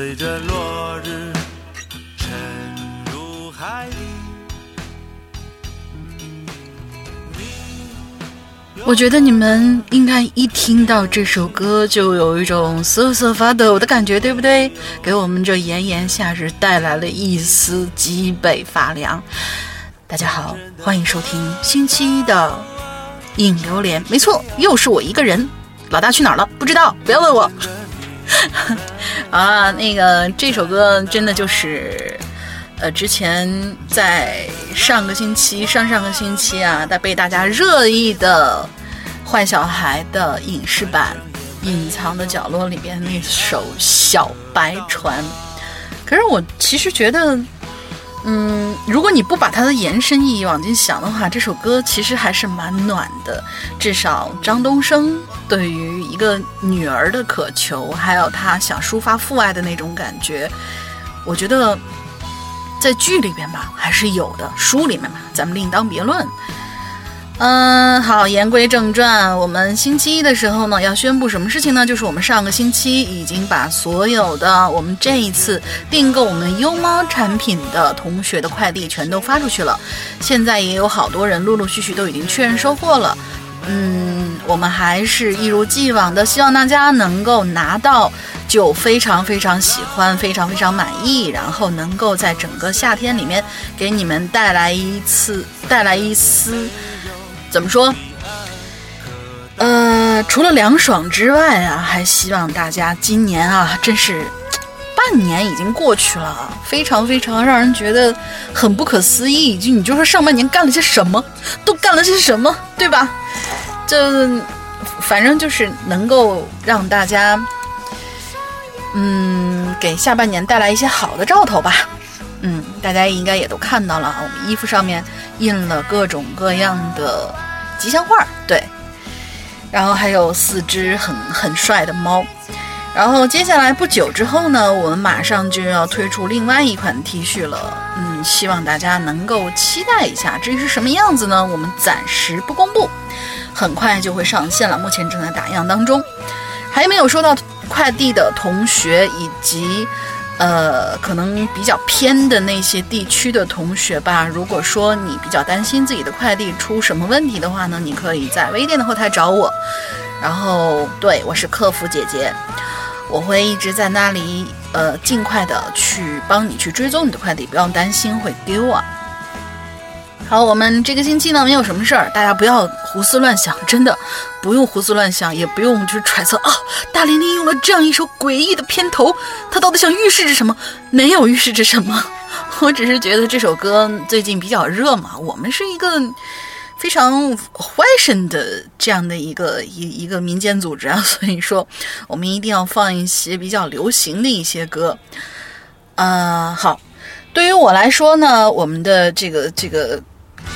随着落日沉入海底。我觉得你们应该一听到这首歌就有一种瑟瑟发抖的感觉，对不对？给我们这炎炎夏日带来了一丝脊背发凉。大家好，欢迎收听星期一的影榴莲。没错，又是我一个人。老大去哪儿了？不知道，不要问我。啊，那个这首歌真的就是。呃，之前在上个星期、上上个星期啊，在被大家热议的《坏小孩》的影视版《隐藏的角落》里边那首《小白船》，可是我其实觉得，嗯，如果你不把它的延伸意义往进想的话，这首歌其实还是蛮暖的。至少张东升对于一个女儿的渴求，还有他想抒发父爱的那种感觉，我觉得。在剧里边吧，还是有的；书里面嘛，咱们另当别论。嗯，好，言归正传，我们星期一的时候呢，要宣布什么事情呢？就是我们上个星期已经把所有的我们这一次订购我们优猫产品的同学的快递全都发出去了。现在也有好多人陆陆续续都已经确认收货了。嗯，我们还是一如既往的，希望大家能够拿到。就非常非常喜欢，非常非常满意，然后能够在整个夏天里面给你们带来一次，带来一丝，怎么说？呃，除了凉爽之外啊，还希望大家今年啊，真是半年已经过去了，非常非常让人觉得很不可思议。就你就说上半年干了些什么，都干了些什么，对吧？这反正就是能够让大家。嗯，给下半年带来一些好的兆头吧。嗯，大家应该也都看到了，我们衣服上面印了各种各样的吉祥话，对。然后还有四只很很帅的猫。然后接下来不久之后呢，我们马上就要推出另外一款 T 恤了。嗯，希望大家能够期待一下。至于是什么样子呢？我们暂时不公布，很快就会上线了。目前正在打样当中，还没有收到。快递的同学以及，呃，可能比较偏的那些地区的同学吧。如果说你比较担心自己的快递出什么问题的话呢，你可以在微店的后台找我。然后，对我是客服姐姐，我会一直在那里，呃，尽快的去帮你去追踪你的快递，不用担心会丢啊。好，我们这个星期呢没有什么事儿，大家不要胡思乱想，真的不用胡思乱想，也不用就是揣测啊。大玲玲用了这样一首诡异的片头，它到底想预示着什么？没有预示着什么，我只是觉得这首歌最近比较热嘛。我们是一个非常 fashion 的这样的一个一一个民间组织啊，所以说我们一定要放一些比较流行的一些歌。啊，好，对于我来说呢，我们的这个这个。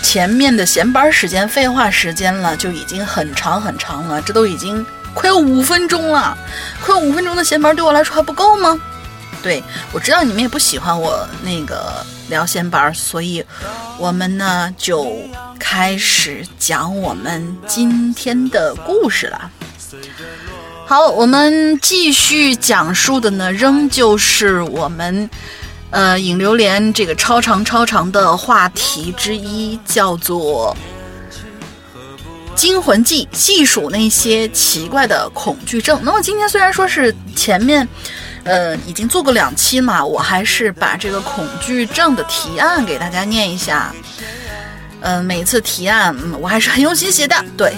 前面的闲班时间、废话时间了，就已经很长很长了。这都已经快有五分钟了，快五分钟的闲班对我来说还不够吗？对我知道你们也不喜欢我那个聊闲班，所以我们呢就开始讲我们今天的故事了。好，我们继续讲述的呢，仍旧是我们。呃，影榴莲这个超长超长的话题之一叫做《惊魂记》，细数那些奇怪的恐惧症。那么今天虽然说是前面，呃，已经做过两期嘛，我还是把这个恐惧症的提案给大家念一下。嗯，每次提案，我还是很用心写的。对，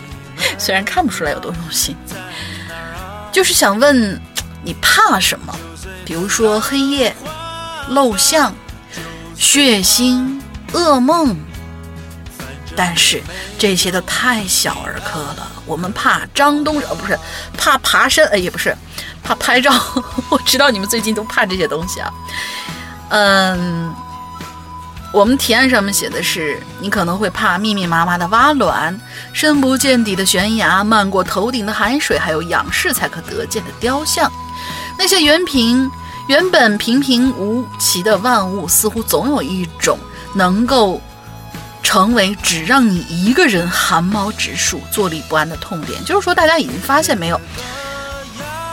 虽然看不出来有多用心，就是想问你怕什么？比如说黑夜。陋巷、血腥、噩梦，但是这些都太小儿科了。我们怕张东，呃，不是怕爬山，呃，也不是怕拍照。我知道你们最近都怕这些东西啊。嗯，我们提案上面写的是，你可能会怕密密麻麻的蛙卵、深不见底的悬崖、漫过头顶的海水，还有仰视才可得见的雕像，那些原平。原本平平无奇的万物，似乎总有一种能够成为只让你一个人汗毛直竖、坐立不安的痛点。就是说，大家已经发现没有？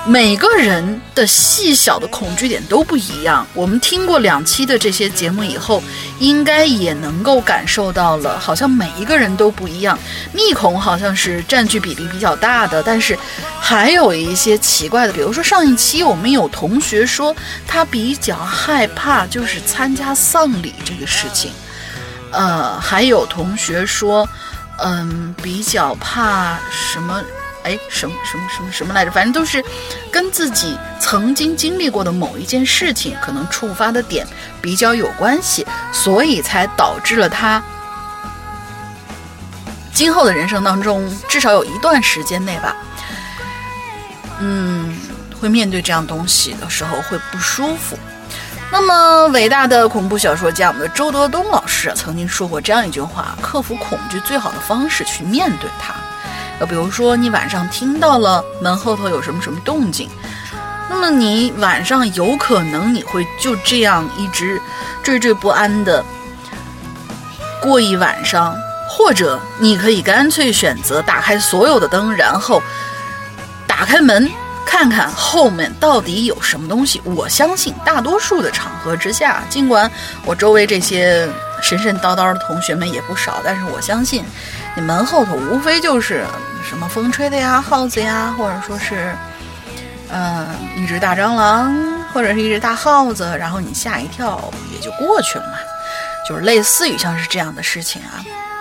每个人的细小的恐惧点都不一样。我们听过两期的这些节目以后，应该也能够感受到了，好像每一个人都不一样。密恐好像是占据比例比较大的，但是还有一些奇怪的，比如说上一期我们有同学说他比较害怕就是参加丧礼这个事情，呃，还有同学说，嗯，比较怕什么。哎，什么什么什么什么来着？反正都是跟自己曾经经历过的某一件事情可能触发的点比较有关系，所以才导致了他今后的人生当中，至少有一段时间内吧，嗯，会面对这样东西的时候会不舒服。那么，伟大的恐怖小说家我们的周德东老师曾经说过这样一句话：克服恐惧最好的方式去面对它。呃，比如说你晚上听到了门后头有什么什么动静，那么你晚上有可能你会就这样一直惴惴不安的过一晚上，或者你可以干脆选择打开所有的灯，然后打开门看看后面到底有什么东西。我相信大多数的场合之下，尽管我周围这些神神叨叨的同学们也不少，但是我相信。你门后头无非就是什么风吹的呀、耗子呀，或者说是，嗯，一只大蟑螂或者是一只大耗子，然后你吓一跳也就过去了嘛，就是类似于像是这样的事情啊。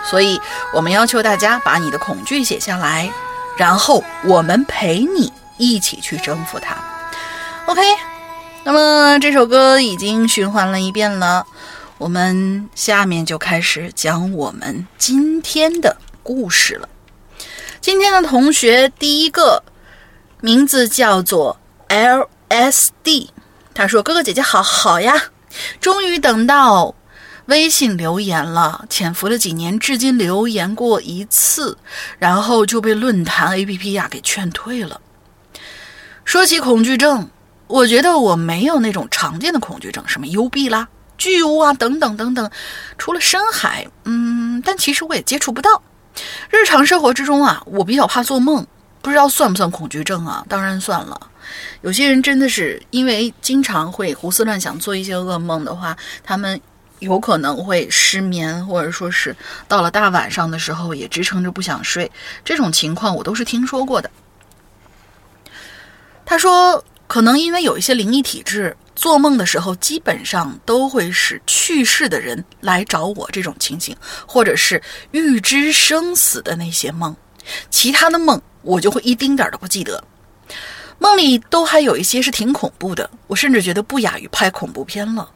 所以我们要求大家把你的恐惧写下来，然后我们陪你一起去征服它。OK，那么这首歌已经循环了一遍了。我们下面就开始讲我们今天的故事了。今天的同学第一个名字叫做 LSD，他说：“哥哥姐姐好好呀，终于等到微信留言了。潜伏了几年，至今留言过一次，然后就被论坛 APP 呀给劝退了。说起恐惧症，我觉得我没有那种常见的恐惧症，什么幽闭啦。”巨物啊，等等等等，除了深海，嗯，但其实我也接触不到。日常生活之中啊，我比较怕做梦，不知道算不算恐惧症啊？当然算了。有些人真的是因为经常会胡思乱想，做一些噩梦的话，他们有可能会失眠，或者说是到了大晚上的时候也支撑着不想睡。这种情况我都是听说过的。他说，可能因为有一些灵异体质。做梦的时候，基本上都会是去世的人来找我这种情形，或者是预知生死的那些梦。其他的梦我就会一丁点儿都不记得。梦里都还有一些是挺恐怖的，我甚至觉得不亚于拍恐怖片了。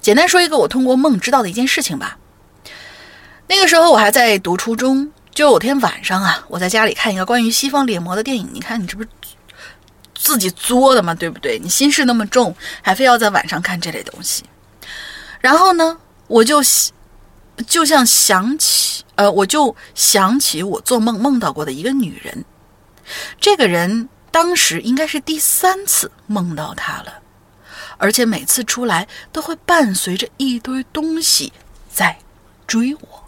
简单说一个我通过梦知道的一件事情吧。那个时候我还在读初中，就有天晚上啊，我在家里看一个关于西方猎魔的电影。你看，你这不是？自己作的嘛，对不对？你心事那么重，还非要在晚上看这类东西。然后呢，我就就像想起，呃，我就想起我做梦梦到过的一个女人。这个人当时应该是第三次梦到她了，而且每次出来都会伴随着一堆东西在追我。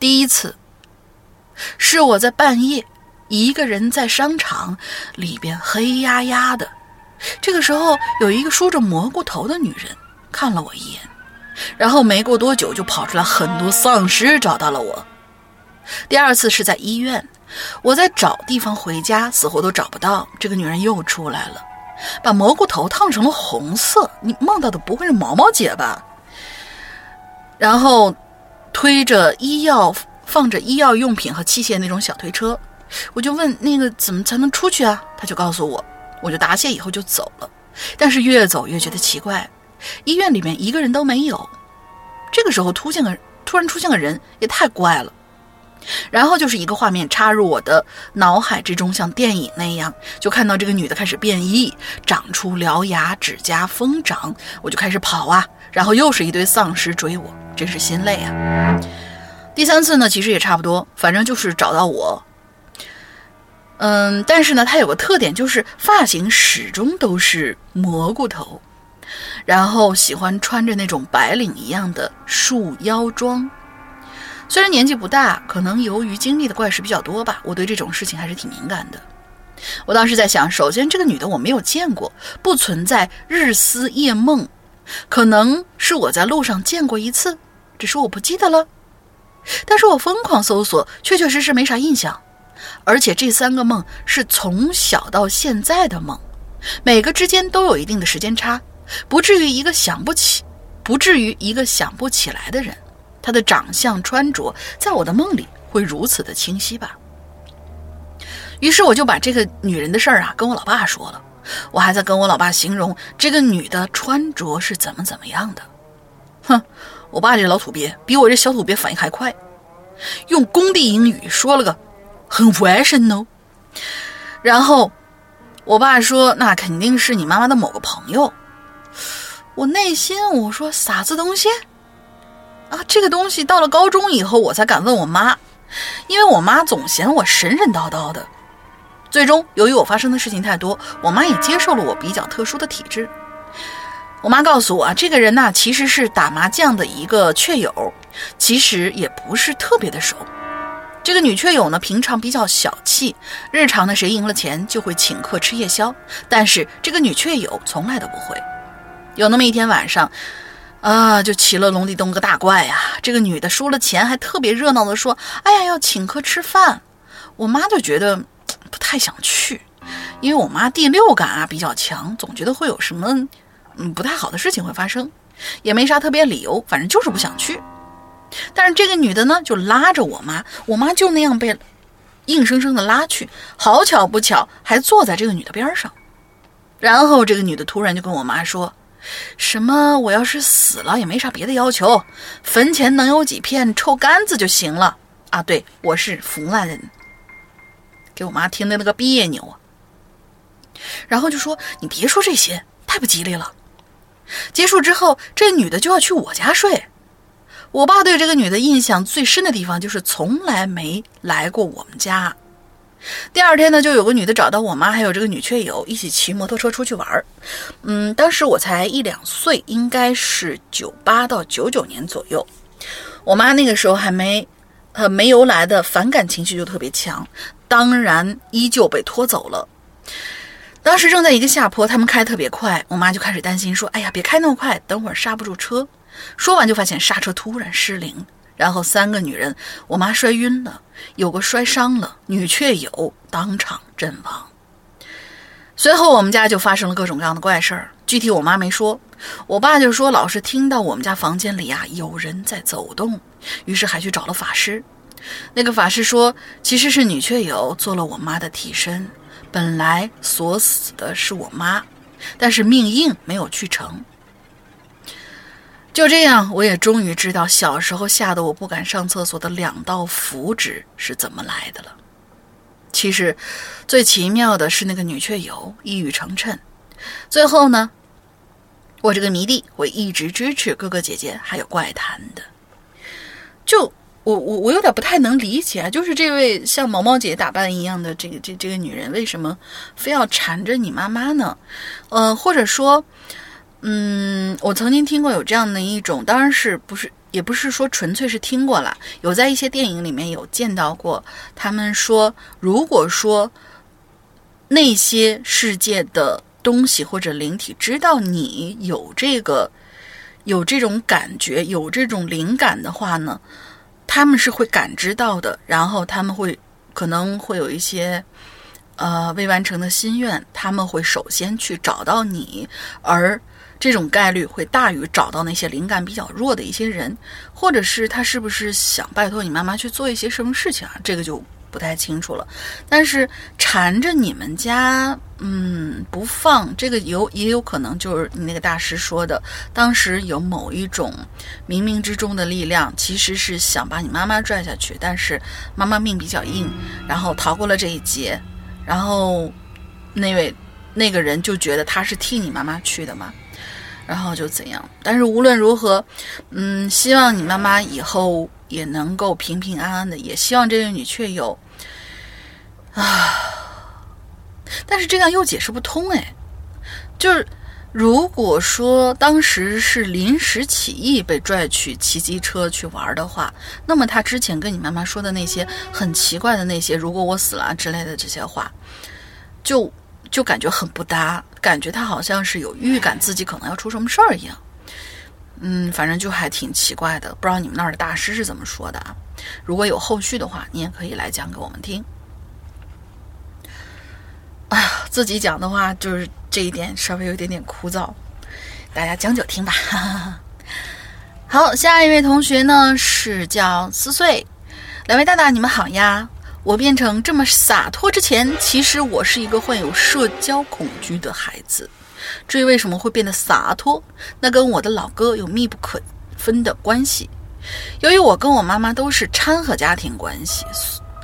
第一次是我在半夜。一个人在商场里边黑压压的，这个时候有一个梳着蘑菇头的女人看了我一眼，然后没过多久就跑出来很多丧尸找到了我。第二次是在医院，我在找地方回家，死活都找不到，这个女人又出来了，把蘑菇头烫成了红色。你梦到的不会是毛毛姐吧？然后推着医药放着医药用品和器械那种小推车。我就问那个怎么才能出去啊？他就告诉我，我就答谢以后就走了。但是越走越觉得奇怪，医院里面一个人都没有。这个时候突现个突然出现个人，也太怪了。然后就是一个画面插入我的脑海之中，像电影那样，就看到这个女的开始变异，长出獠牙、指甲疯长，我就开始跑啊，然后又是一堆丧尸追我，真是心累啊。第三次呢，其实也差不多，反正就是找到我。嗯，但是呢，它有个特点，就是发型始终都是蘑菇头。然后喜欢穿着那种白领一样的束腰装。虽然年纪不大，可能由于经历的怪事比较多吧，我对这种事情还是挺敏感的。我当时在想，首先这个女的我没有见过，不存在日思夜梦，可能是我在路上见过一次，只是我不记得了。但是我疯狂搜索，确确实实没啥印象，而且这三个梦是从小到现在的梦，每个之间都有一定的时间差。不至于一个想不起，不至于一个想不起来的人，他的长相穿着在我的梦里会如此的清晰吧？于是我就把这个女人的事儿啊跟我老爸说了，我还在跟我老爸形容这个女的穿着是怎么怎么样的。哼，我爸这老土鳖比我这小土鳖反应还快，用工地英语说了个很 fashion 哦，然后我爸说那肯定是你妈妈的某个朋友。我内心我说啥子东西啊？这个东西到了高中以后我才敢问我妈，因为我妈总嫌我神神叨叨的。最终，由于我发生的事情太多，我妈也接受了我比较特殊的体质。我妈告诉我啊，这个人呢其实是打麻将的一个雀友，其实也不是特别的熟。这个女雀友呢平常比较小气，日常呢谁赢了钱就会请客吃夜宵，但是这个女雀友从来都不会。有那么一天晚上，啊，就起了龙地洞个大怪呀！这个女的输了钱，还特别热闹的说：“哎呀，要请客吃饭。”我妈就觉得不太想去，因为我妈第六感啊比较强，总觉得会有什么嗯不太好的事情会发生，也没啥特别理由，反正就是不想去。但是这个女的呢，就拉着我妈，我妈就那样被硬生生的拉去，好巧不巧还坐在这个女的边上。然后这个女的突然就跟我妈说。什么？我要是死了也没啥别的要求，坟前能有几片臭干子就行了啊！对我是湖南人，给我妈听的那个别扭啊。然后就说：“你别说这些，太不吉利了。”结束之后，这女的就要去我家睡。我爸对这个女的印象最深的地方就是从来没来过我们家。第二天呢，就有个女的找到我妈，还有这个女雀友一起骑摩托车出去玩儿。嗯，当时我才一两岁，应该是九八到九九年左右。我妈那个时候还没，呃，没由来的反感情绪就特别强，当然依旧被拖走了。当时正在一个下坡，他们开特别快，我妈就开始担心说：“哎呀，别开那么快，等会儿刹不住车。”说完就发现刹车突然失灵。然后三个女人，我妈摔晕了，有个摔伤了，女雀友当场阵亡。随后我们家就发生了各种各样的怪事儿，具体我妈没说，我爸就说老是听到我们家房间里啊有人在走动，于是还去找了法师。那个法师说，其实是女雀友做了我妈的替身，本来锁死的是我妈，但是命硬没有去成。就这样，我也终于知道小时候吓得我不敢上厕所的两道符纸是怎么来的了。其实，最奇妙的是那个女雀友一语成谶。最后呢，我这个迷弟会一直支持哥哥姐姐还有怪谈的。就我我我有点不太能理解啊，就是这位像毛毛姐打扮一样的这个这这个女人，为什么非要缠着你妈妈呢？呃，或者说。嗯，我曾经听过有这样的一种，当然是不是也不是说纯粹是听过了，有在一些电影里面有见到过。他们说，如果说那些世界的东西或者灵体知道你有这个有这种感觉、有这种灵感的话呢，他们是会感知到的，然后他们会可能会有一些呃未完成的心愿，他们会首先去找到你，而。这种概率会大于找到那些灵感比较弱的一些人，或者是他是不是想拜托你妈妈去做一些什么事情啊？这个就不太清楚了。但是缠着你们家，嗯，不放，这个有也有可能就是你那个大师说的，当时有某一种冥冥之中的力量，其实是想把你妈妈拽下去，但是妈妈命比较硬，然后逃过了这一劫，然后那位那个人就觉得他是替你妈妈去的嘛。然后就怎样？但是无论如何，嗯，希望你妈妈以后也能够平平安安的，也希望这位女雀友啊。但是这样又解释不通哎，就是如果说当时是临时起意被拽去骑机车去玩的话，那么他之前跟你妈妈说的那些很奇怪的那些“如果我死了”之类的这些话，就就感觉很不搭，感觉他好像是有预感自己可能要出什么事儿一样。嗯，反正就还挺奇怪的，不知道你们那儿的大师是怎么说的啊？如果有后续的话，你也可以来讲给我们听。哎呀，自己讲的话就是这一点稍微有一点点枯燥，大家将就听吧。好，下一位同学呢是叫思岁，两位大大你们好呀！我变成这么洒脱之前，其实我是一个患有社交恐惧的孩子。至于为什么会变得洒脱，那跟我的老哥有密不可分的关系。由于我跟我妈妈都是掺和家庭关系，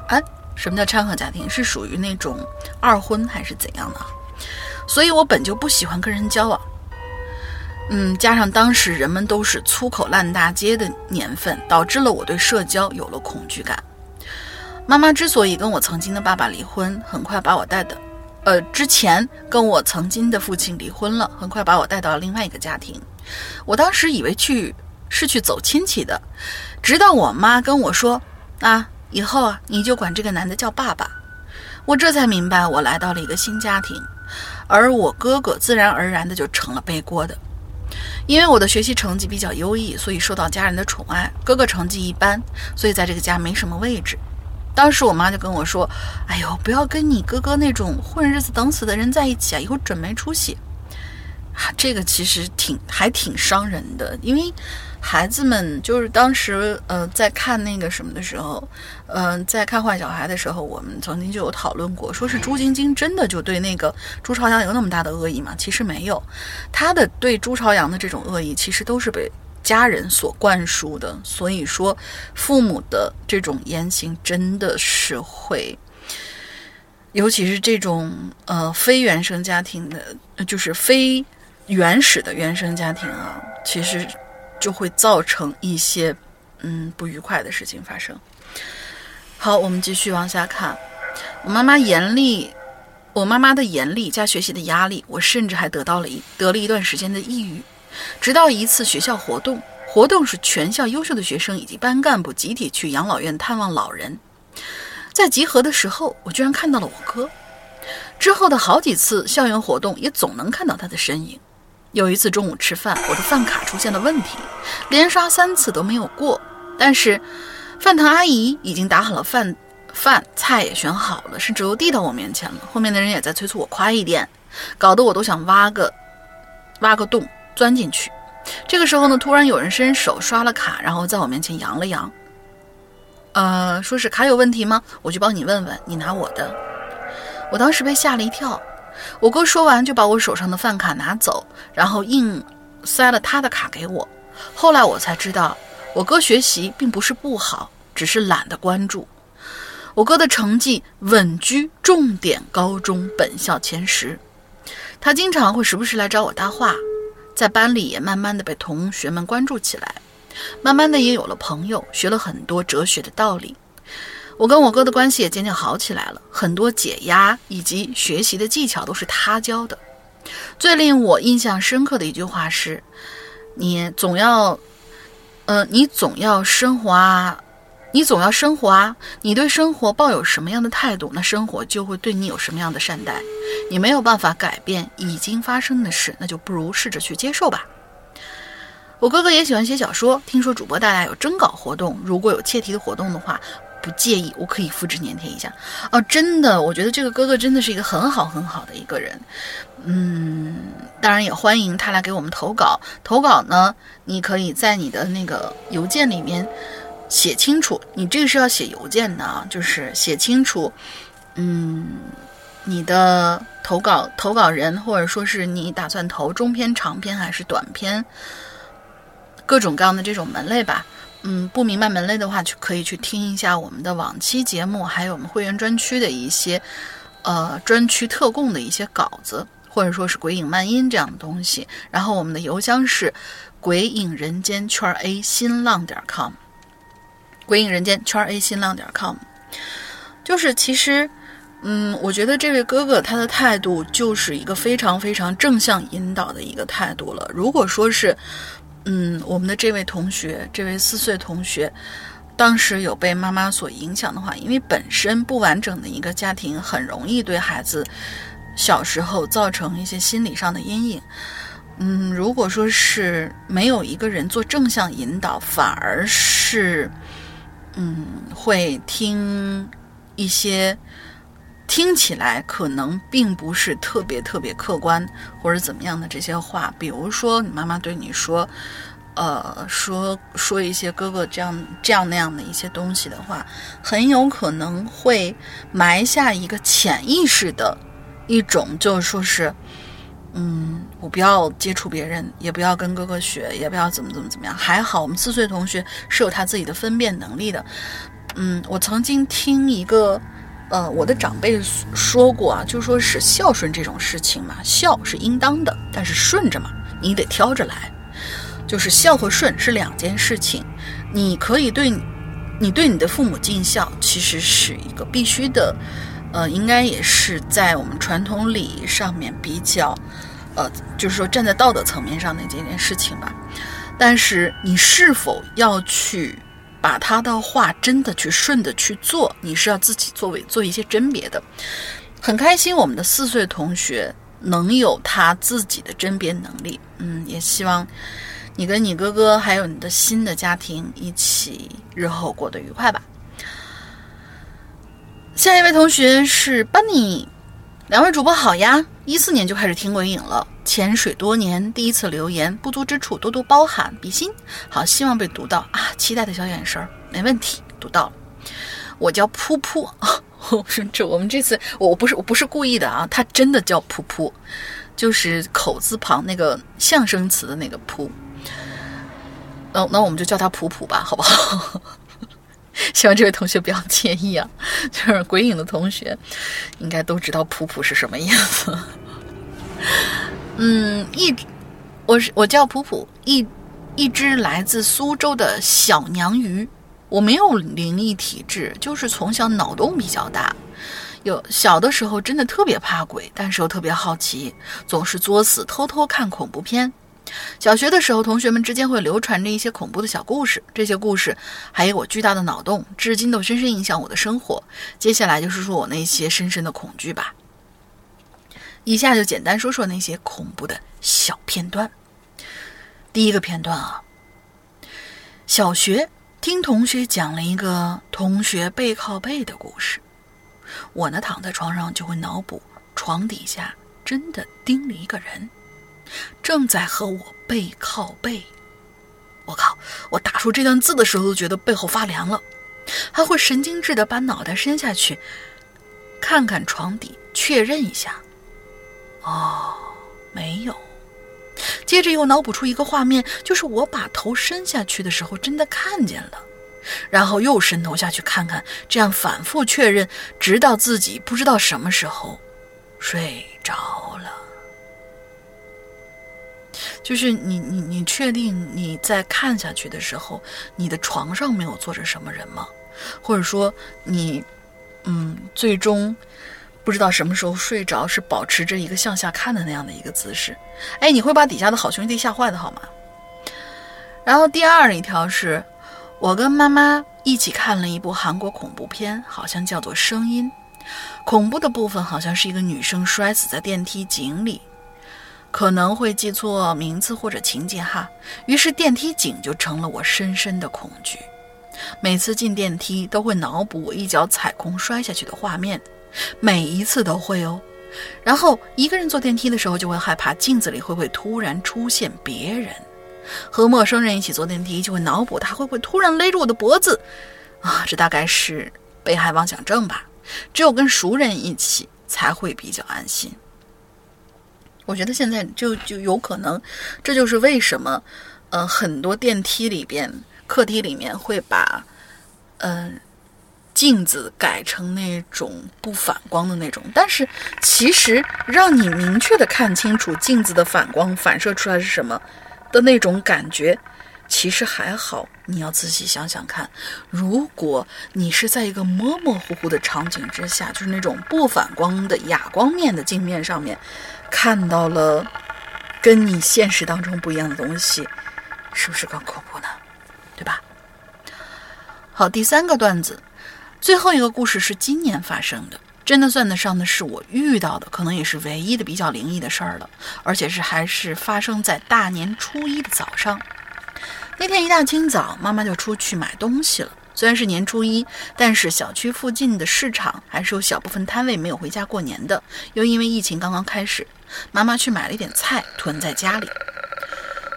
哎。什么叫掺和家庭？是属于那种二婚还是怎样的？所以我本就不喜欢跟人交往。嗯，加上当时人们都是粗口烂大街的年份，导致了我对社交有了恐惧感。妈妈之所以跟我曾经的爸爸离婚，很快把我带的，呃，之前跟我曾经的父亲离婚了，很快把我带到了另外一个家庭。我当时以为去是去走亲戚的，直到我妈跟我说啊。以后啊，你就管这个男的叫爸爸。我这才明白，我来到了一个新家庭，而我哥哥自然而然的就成了背锅的。因为我的学习成绩比较优异，所以受到家人的宠爱。哥哥成绩一般，所以在这个家没什么位置。当时我妈就跟我说：“哎呦，不要跟你哥哥那种混日子等死的人在一起啊，以后准没出息。”这个其实挺还挺伤人的，因为。孩子们就是当时呃在看那个什么的时候，嗯，在看坏小孩的时候，我们曾经就有讨论过，说是朱晶晶真的就对那个朱朝阳有那么大的恶意吗？其实没有，他的对朱朝阳的这种恶意，其实都是被家人所灌输的。所以说，父母的这种言行真的是会，尤其是这种呃非原生家庭的，就是非原始的原生家庭啊，其实。就会造成一些嗯不愉快的事情发生。好，我们继续往下看。我妈妈严厉，我妈妈的严厉加学习的压力，我甚至还得到了一得了一段时间的抑郁。直到一次学校活动，活动是全校优秀的学生以及班干部集体去养老院探望老人。在集合的时候，我居然看到了我哥。之后的好几次校园活动，也总能看到他的身影。有一次中午吃饭，我的饭卡出现了问题，连刷三次都没有过。但是饭堂阿姨已经打好了饭，饭菜也选好了，甚至都递到我面前了。后面的人也在催促我快一点，搞得我都想挖个挖个洞钻进去。这个时候呢，突然有人伸手刷了卡，然后在我面前扬了扬，呃，说是卡有问题吗？我去帮你问问。你拿我的。我当时被吓了一跳。我哥说完就把我手上的饭卡拿走，然后硬塞了他的卡给我。后来我才知道，我哥学习并不是不好，只是懒得关注。我哥的成绩稳居重点高中本校前十，他经常会时不时来找我搭话，在班里也慢慢的被同学们关注起来，慢慢的也有了朋友，学了很多哲学的道理。我跟我哥的关系也渐渐好起来了，很多解压以及学习的技巧都是他教的。最令我印象深刻的一句话是：“你总要，呃，你总要升华，你总要生活啊。你对生活抱有什么样的态度，那生活就会对你有什么样的善待。你没有办法改变已经发生的事，那就不如试着去接受吧。”我哥哥也喜欢写小说，听说主播大大有征稿活动，如果有切题的活动的话。不介意，我可以复制粘贴一下哦。真的，我觉得这个哥哥真的是一个很好很好的一个人。嗯，当然也欢迎他来给我们投稿。投稿呢，你可以在你的那个邮件里面写清楚，你这个是要写邮件的啊，就是写清楚，嗯，你的投稿投稿人，或者说是你打算投中篇、长篇还是短篇，各种各样的这种门类吧。嗯，不明白门类的话，去可以去听一下我们的往期节目，还有我们会员专区的一些，呃，专区特供的一些稿子，或者说是鬼影漫音这样的东西。然后我们的邮箱是鬼影人间圈 A 新浪点 com，鬼影人间圈 A 新浪点 com。就是其实，嗯，我觉得这位哥哥他的态度就是一个非常非常正向引导的一个态度了。如果说是，嗯，我们的这位同学，这位四岁同学，当时有被妈妈所影响的话，因为本身不完整的一个家庭，很容易对孩子小时候造成一些心理上的阴影。嗯，如果说是没有一个人做正向引导，反而是，嗯，会听一些。听起来可能并不是特别特别客观或者怎么样的这些话，比如说你妈妈对你说，呃，说说一些哥哥这样这样那样的一些东西的话，很有可能会埋下一个潜意识的一种，就是说是，嗯，我不要接触别人，也不要跟哥哥学，也不要怎么怎么怎么样。还好我们四岁同学是有他自己的分辨能力的。嗯，我曾经听一个。呃，我的长辈说过啊，就说是孝顺这种事情嘛，孝是应当的，但是顺着嘛，你得挑着来。就是孝和顺是两件事情，你可以对，你对你的父母尽孝，其实是一个必须的，呃，应该也是在我们传统礼仪上面比较，呃，就是说站在道德层面上的这件事情吧。但是你是否要去？把他的话真的去顺着去做，你是要自己作为做一些甄别的。很开心，我们的四岁同学能有他自己的甄别能力。嗯，也希望你跟你哥哥还有你的新的家庭一起日后过得愉快吧。下一位同学是 Bunny。两位主播好呀！一四年就开始听鬼影了，潜水多年，第一次留言，不足之处多多包涵，比心。好，希望被读到啊！期待的小眼神儿，没问题，读到了。我叫噗噗啊，这我们这次我不是我不是故意的啊，他真的叫噗噗，就是口字旁那个象声词的那个噗。那那我们就叫他普普吧，好不好？希望这位同学不要介意啊，就是鬼影的同学，应该都知道“普普”是什么意思。嗯，一，我是我叫普普，一一只来自苏州的小娘鱼。我没有灵异体质，就是从小脑洞比较大。有小的时候真的特别怕鬼，但是又特别好奇，总是作死偷偷看恐怖片。小学的时候，同学们之间会流传着一些恐怖的小故事，这些故事还有我巨大的脑洞，至今都深深影响我的生活。接下来就是说我那些深深的恐惧吧。以下就简单说说那些恐怖的小片段。第一个片段啊，小学听同学讲了一个同学背靠背的故事，我呢躺在床上就会脑补床底下真的钉了一个人。正在和我背靠背，我靠！我打出这段字的时候都觉得背后发凉了，还会神经质的把脑袋伸下去，看看床底，确认一下。哦，没有。接着又脑补出一个画面，就是我把头伸下去的时候真的看见了，然后又伸头下去看看，这样反复确认，直到自己不知道什么时候睡着了。就是你你你确定你在看下去的时候，你的床上没有坐着什么人吗？或者说你，嗯，最终不知道什么时候睡着，是保持着一个向下看的那样的一个姿势？哎，你会把底下的好兄弟吓坏的好吗？然后第二一条是，我跟妈妈一起看了一部韩国恐怖片，好像叫做《声音》，恐怖的部分好像是一个女生摔死在电梯井里。可能会记错名字或者情节哈，于是电梯井就成了我深深的恐惧。每次进电梯都会脑补我一脚踩空摔下去的画面，每一次都会哦。然后一个人坐电梯的时候就会害怕镜子里会不会突然出现别人，和陌生人一起坐电梯就会脑补他会不会突然勒住我的脖子啊，这大概是被害妄想症吧。只有跟熟人一起才会比较安心。我觉得现在就就有可能，这就是为什么，呃，很多电梯里边、客厅里面会把，嗯，镜子改成那种不反光的那种。但是其实让你明确的看清楚镜子的反光反射出来是什么的那种感觉，其实还好，你要仔细想想看，如果你是在一个模模糊糊的场景之下，就是那种不反光的哑光面的镜面上面，看到了跟你现实当中不一样的东西，是不是更恐怖呢？对吧？好，第三个段子，最后一个故事是今年发生的，真的算得上的是我遇到的，可能也是唯一的比较灵异的事儿了，而且是还是发生在大年初一的早上。那天一大清早，妈妈就出去买东西了。虽然是年初一，但是小区附近的市场还是有小部分摊位没有回家过年的。又因为疫情刚刚开始，妈妈去买了一点菜囤在家里。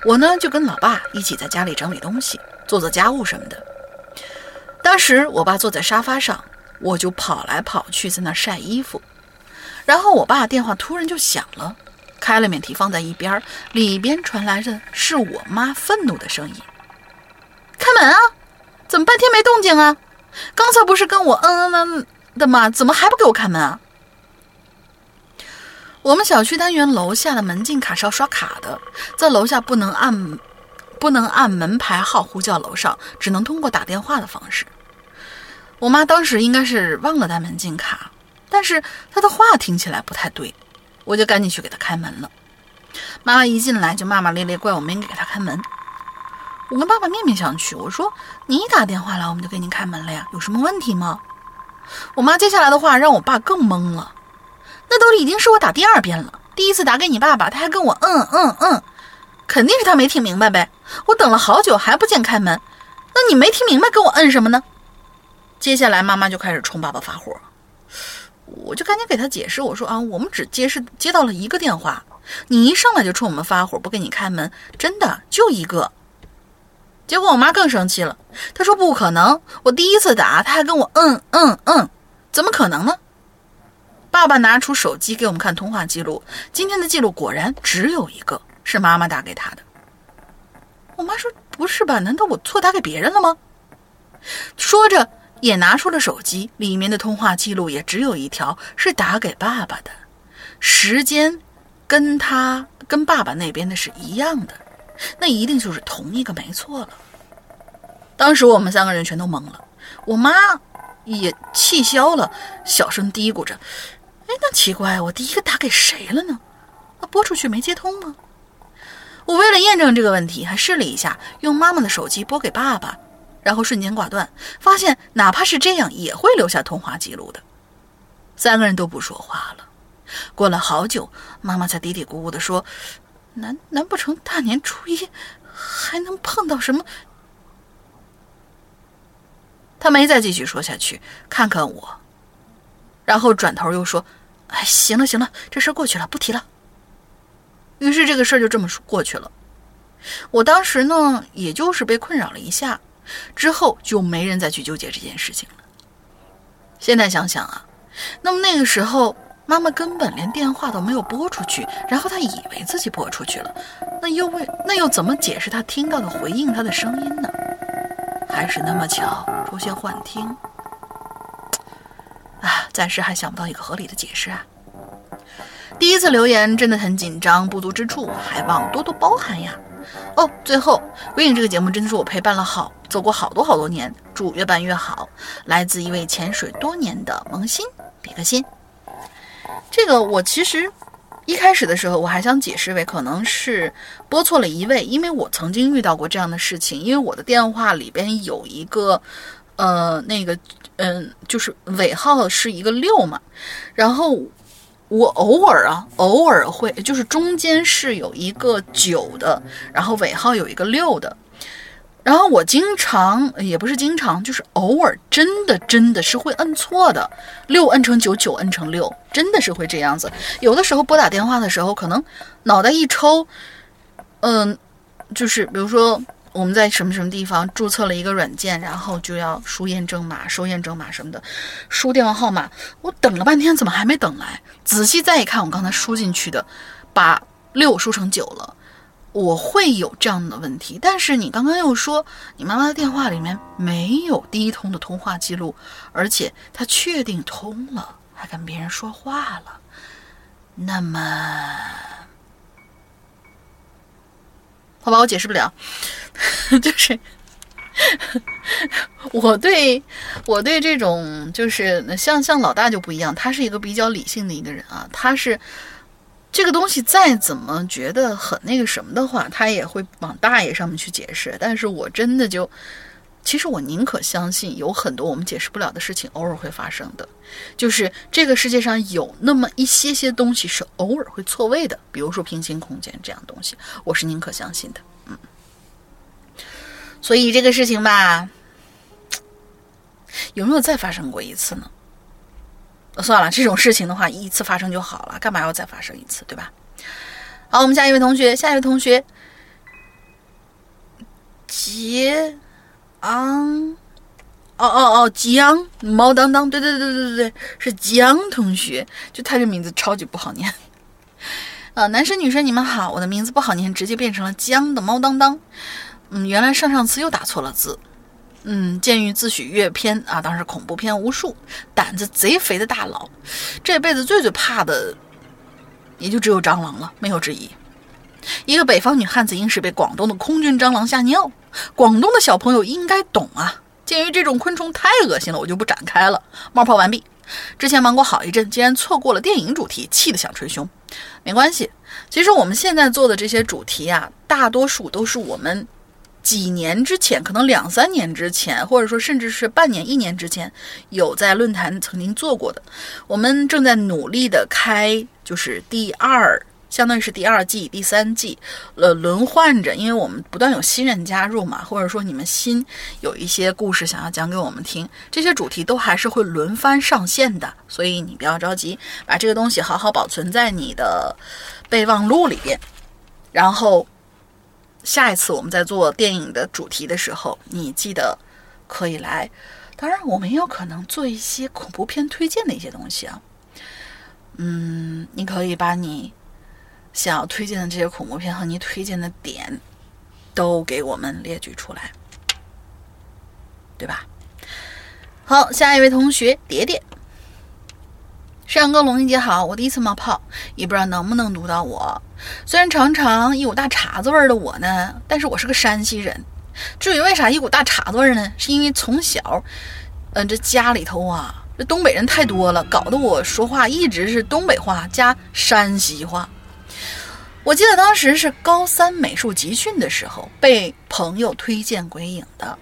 我呢就跟老爸一起在家里整理东西，做做家务什么的。当时我爸坐在沙发上，我就跑来跑去在那晒衣服。然后我爸电话突然就响了，开了免提放在一边，里边传来的是我妈愤怒的声音。开门啊！怎么半天没动静啊？刚才不是跟我嗯嗯嗯的吗？怎么还不给我开门啊？我们小区单元楼下的门禁卡是要刷卡的，在楼下不能按不能按门牌号呼叫楼上，只能通过打电话的方式。我妈当时应该是忘了带门禁卡，但是她的话听起来不太对，我就赶紧去给她开门了。妈妈一进来就骂骂咧咧，怪我没给她开门。我跟爸爸面面相觑，我说：“你打电话来，我们就给你开门了呀，有什么问题吗？”我妈接下来的话让我爸更懵了。那都已经是我打第二遍了，第一次打给你爸爸，他还跟我嗯嗯嗯，肯定是他没听明白呗。我等了好久还不见开门，那你没听明白跟我嗯什么呢？接下来妈妈就开始冲爸爸发火，我就赶紧给他解释，我说啊，我们只接是接到了一个电话，你一上来就冲我们发火，不给你开门，真的就一个。结果我妈更生气了，她说：“不可能，我第一次打，她还跟我嗯嗯嗯，怎么可能呢？”爸爸拿出手机给我们看通话记录，今天的记录果然只有一个，是妈妈打给他的。我妈说：“不是吧？难道我错打给别人了吗？”说着也拿出了手机，里面的通话记录也只有一条，是打给爸爸的，时间跟他跟爸爸那边的是一样的。那一定就是同一个，没错了。当时我们三个人全都懵了，我妈也气消了，小声嘀咕着：“哎，那奇怪，我第一个打给谁了呢？那拨出去没接通吗？”我为了验证这个问题，还试了一下，用妈妈的手机拨给爸爸，然后瞬间挂断，发现哪怕是这样，也会留下通话记录的。三个人都不说话了。过了好久，妈妈才嘀嘀咕咕地说。难难不成大年初一还能碰到什么？他没再继续说下去，看看我，然后转头又说：“哎，行了行了，这事过去了，不提了。”于是这个事儿就这么过去了。我当时呢，也就是被困扰了一下，之后就没人再去纠结这件事情了。现在想想啊，那么那个时候。妈妈根本连电话都没有拨出去，然后她以为自己拨出去了，那又为那又怎么解释她听到的回应她的声音呢？还是那么巧出现幻听？暂时还想不到一个合理的解释啊。第一次留言真的很紧张，不足之处还望多多包涵呀。哦，最后《鬼影》这个节目真的是我陪伴了好走过好多好多年，祝越办越好。来自一位潜水多年的萌新，比个心。这个我其实一开始的时候我还想解释为可能是拨错了一位，因为我曾经遇到过这样的事情，因为我的电话里边有一个，呃，那个，嗯，就是尾号是一个六嘛，然后我偶尔啊，偶尔会就是中间是有一个九的，然后尾号有一个六的。然后我经常也不是经常，就是偶尔，真的真的是会摁错的，六摁成九，九摁成六，真的是会这样子。有的时候拨打电话的时候，可能脑袋一抽，嗯，就是比如说我们在什么什么地方注册了一个软件，然后就要输验证码、收验证码什么的，输电话号码，我等了半天，怎么还没等来？仔细再一看，我刚才输进去的，把六输成九了。我会有这样的问题，但是你刚刚又说你妈妈的电话里面没有第一通的通话记录，而且她确定通了，还跟别人说话了，那么好吧，我解释不了，就是我对我对这种就是像像老大就不一样，他是一个比较理性的一个人啊，他是这个东西再怎么觉得很那个什么的话，他也会往大爷上面去解释。但是我真的就，其实我宁可相信有很多我们解释不了的事情偶尔会发生的，就是这个世界上有那么一些些东西是偶尔会错位的，比如说平行空间这样东西，我是宁可相信的。嗯，所以这个事情吧。有没有再发生过一次呢？算了，这种事情的话，一次发生就好了，干嘛要再发生一次，对吧？好，我们下一位同学，下一位同学，杰昂，哦哦哦，江毛当当，对对对对对对，是江同学，就他这名字超级不好念。呃，男生女生你们好，我的名字不好念，直接变成了江的猫当当。嗯，原来上上次又打错了字。嗯，鉴于自诩阅片啊，当时恐怖片无数，胆子贼肥的大佬，这辈子最最怕的也就只有蟑螂了，没有之一。一个北方女汉子硬是被广东的空军蟑螂吓尿，广东的小朋友应该懂啊。鉴于这种昆虫太恶心了，我就不展开了。冒泡完毕。之前忙过好一阵，竟然错过了电影主题，气得想捶胸。没关系，其实我们现在做的这些主题啊，大多数都是我们。几年之前，可能两三年之前，或者说甚至是半年、一年之前，有在论坛曾经做过的。我们正在努力的开，就是第二，相当于是第二季、第三季，呃，轮换着，因为我们不断有新人加入嘛，或者说你们新有一些故事想要讲给我们听，这些主题都还是会轮番上线的，所以你不要着急，把这个东西好好保存在你的备忘录里边，然后。下一次我们在做电影的主题的时候，你记得可以来。当然，我们也有可能做一些恐怖片推荐的一些东西啊。嗯，你可以把你想要推荐的这些恐怖片和你推荐的点都给我们列举出来，对吧？好，下一位同学，蝶蝶。山哥龙英姐好，我第一次冒泡，也不知道能不能读到我。虽然常常一股大碴子味儿的我呢，但是我是个山西人。至于为啥一股大碴子味儿呢？是因为从小，嗯，这家里头啊，这东北人太多了，搞得我说话一直是东北话加山西话。我记得当时是高三美术集训的时候，被朋友推荐鬼影的，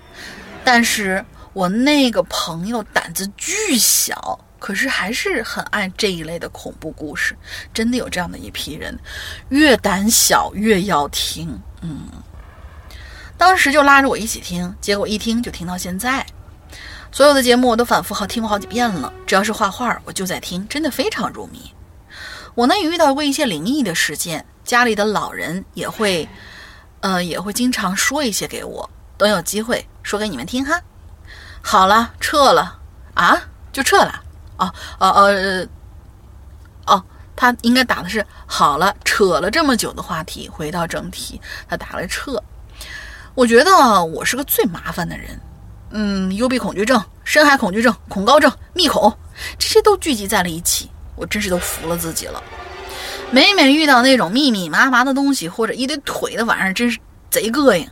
但是我那个朋友胆子巨小。可是还是很爱这一类的恐怖故事，真的有这样的一批人，越胆小越要听。嗯，当时就拉着我一起听，结果一听就听到现在，所有的节目我都反复好听过好几遍了。只要是画画，我就在听，真的非常入迷。我呢也遇到过一些灵异的事件，家里的老人也会，呃，也会经常说一些给我，等有机会说给你们听哈。好了，撤了啊，就撤了。哦哦哦，哦，他应该打的是好了，扯了这么久的话题，回到正题，他打了撤。我觉得我是个最麻烦的人，嗯，幽闭恐惧症、深海恐惧症、恐高症、密恐，这些都聚集在了一起，我真是都服了自己了。每每遇到那种密密麻麻的东西或者一堆腿的玩意儿，真是贼膈应。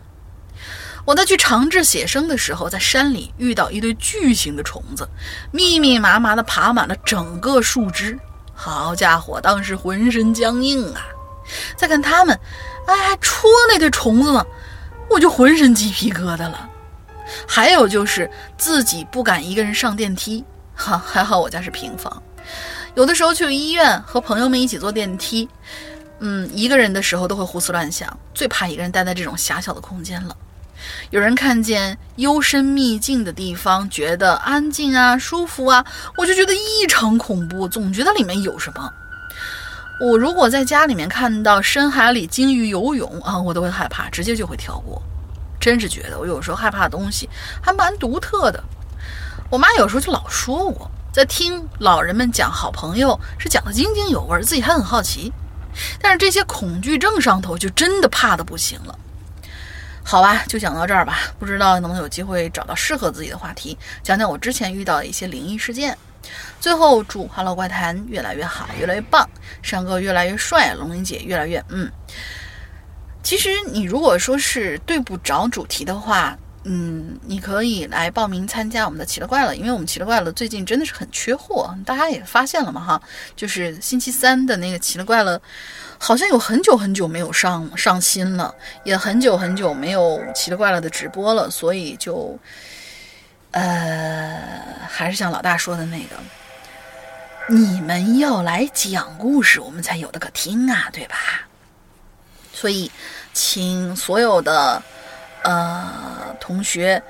我在去长治写生的时候，在山里遇到一堆巨型的虫子，密密麻麻的爬满了整个树枝。好家伙，当时浑身僵硬啊！再看他们，哎，还戳那堆虫子呢，我就浑身鸡皮疙瘩了。还有就是自己不敢一个人上电梯，哈，还好我家是平房。有的时候去医院和朋友们一起坐电梯，嗯，一个人的时候都会胡思乱想，最怕一个人待在这种狭小的空间了。有人看见幽深秘境的地方，觉得安静啊、舒服啊，我就觉得异常恐怖，总觉得里面有什么。我如果在家里面看到深海里鲸鱼游泳啊，我都会害怕，直接就会跳过。真是觉得我有时候害怕的东西还蛮独特的。我妈有时候就老说我在听老人们讲好朋友是讲的津津有味，自己还很好奇。但是这些恐惧症上头就真的怕的不行了。好吧，就讲到这儿吧。不知道能不能有机会找到适合自己的话题，讲讲我之前遇到的一些灵异事件。最后祝《Hello 怪谈》越来越好，越来越棒，山哥越来越帅，龙玲姐越来越嗯，其实你如果说是对不着主题的话，嗯，你可以来报名参加我们的奇了怪了，因为我们奇了怪了最近真的是很缺货，大家也发现了嘛哈，就是星期三的那个奇了怪了，好像有很久很久没有上上新了，也很久很久没有奇了怪了的直播了，所以就，呃，还是像老大说的那个，你们要来讲故事，我们才有的可听啊，对吧？所以，请所有的。呃，同学，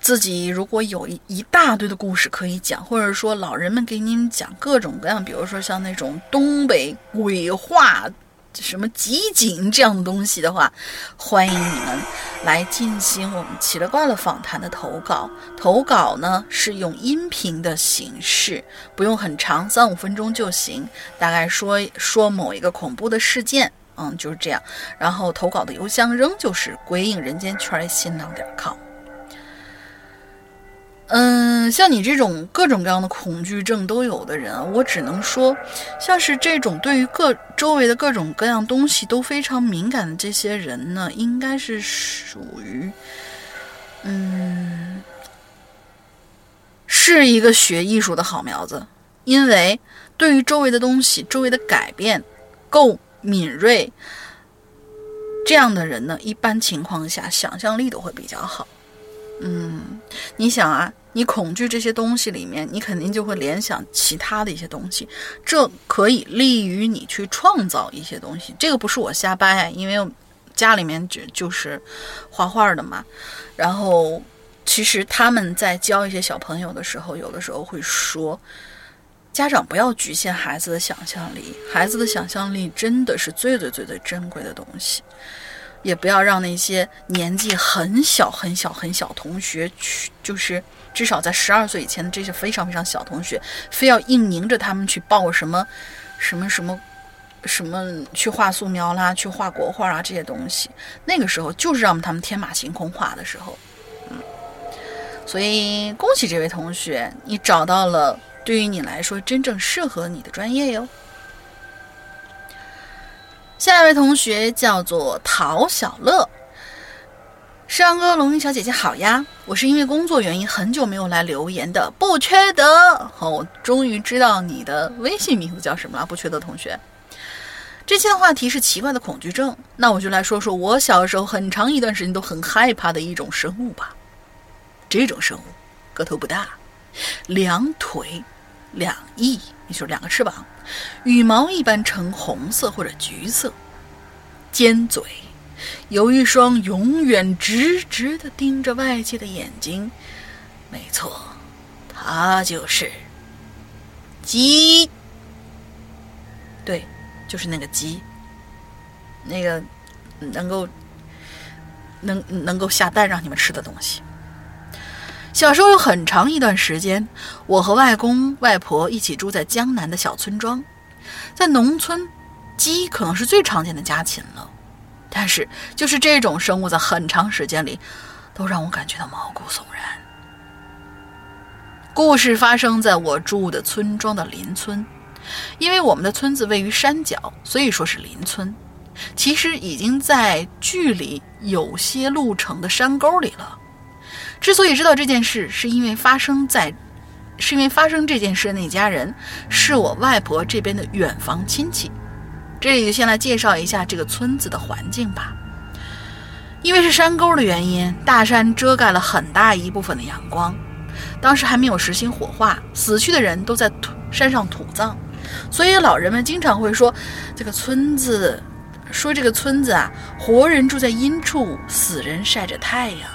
自己如果有一一大堆的故事可以讲，或者说老人们给你们讲各种各样，比如说像那种东北鬼话、什么集锦这样的东西的话，欢迎你们来进行我们奇了怪了访谈的投稿。投稿呢是用音频的形式，不用很长，三五分钟就行，大概说说某一个恐怖的事件。嗯，就是这样。然后投稿的邮箱仍旧是鬼影人间圈新浪点 com。嗯，像你这种各种各样的恐惧症都有的人，我只能说，像是这种对于各周围的各种各样东西都非常敏感的这些人呢，应该是属于，嗯，是一个学艺术的好苗子，因为对于周围的东西、周围的改变够。敏锐，这样的人呢，一般情况下想象力都会比较好。嗯，你想啊，你恐惧这些东西里面，你肯定就会联想其他的一些东西，这可以利于你去创造一些东西。这个不是我瞎掰，因为家里面就就是画画的嘛。然后，其实他们在教一些小朋友的时候，有的时候会说。家长不要局限孩子的想象力，孩子的想象力真的是最最最最珍贵的东西，也不要让那些年纪很小很小很小同学去，就是至少在十二岁以前的这些非常非常小同学，非要硬拧着他们去报什么什么什么什么去画素描啦，去画国画啊这些东西，那个时候就是让他们天马行空画的时候，嗯，所以恭喜这位同学，你找到了。对于你来说，真正适合你的专业哟。下一位同学叫做陶小乐，山哥、龙吟小姐姐好呀！我是因为工作原因很久没有来留言的，不缺德。好，我终于知道你的微信名字叫什么了，不缺德同学。这期的话题是奇怪的恐惧症，那我就来说说我小时候很长一段时间都很害怕的一种生物吧。这种生物个头不大，两腿。两翼，也就是两个翅膀，羽毛一般呈红色或者橘色，尖嘴，有一双永远直直的盯着外界的眼睛。没错，它就是鸡。对，就是那个鸡，那个能够能能够下蛋让你们吃的东西。小时候有很长一段时间，我和外公外婆一起住在江南的小村庄。在农村，鸡可能是最常见的家禽了。但是，就是这种生物，在很长时间里，都让我感觉到毛骨悚然。故事发生在我住的村庄的邻村，因为我们的村子位于山脚，所以说是邻村。其实已经在距离有些路程的山沟里了。之所以知道这件事，是因为发生在，是因为发生这件事的那家人是我外婆这边的远房亲戚。这里就先来介绍一下这个村子的环境吧。因为是山沟的原因，大山遮盖了很大一部分的阳光。当时还没有实行火化，死去的人都在土山上土葬，所以老人们经常会说这个村子，说这个村子啊，活人住在阴处，死人晒着太阳。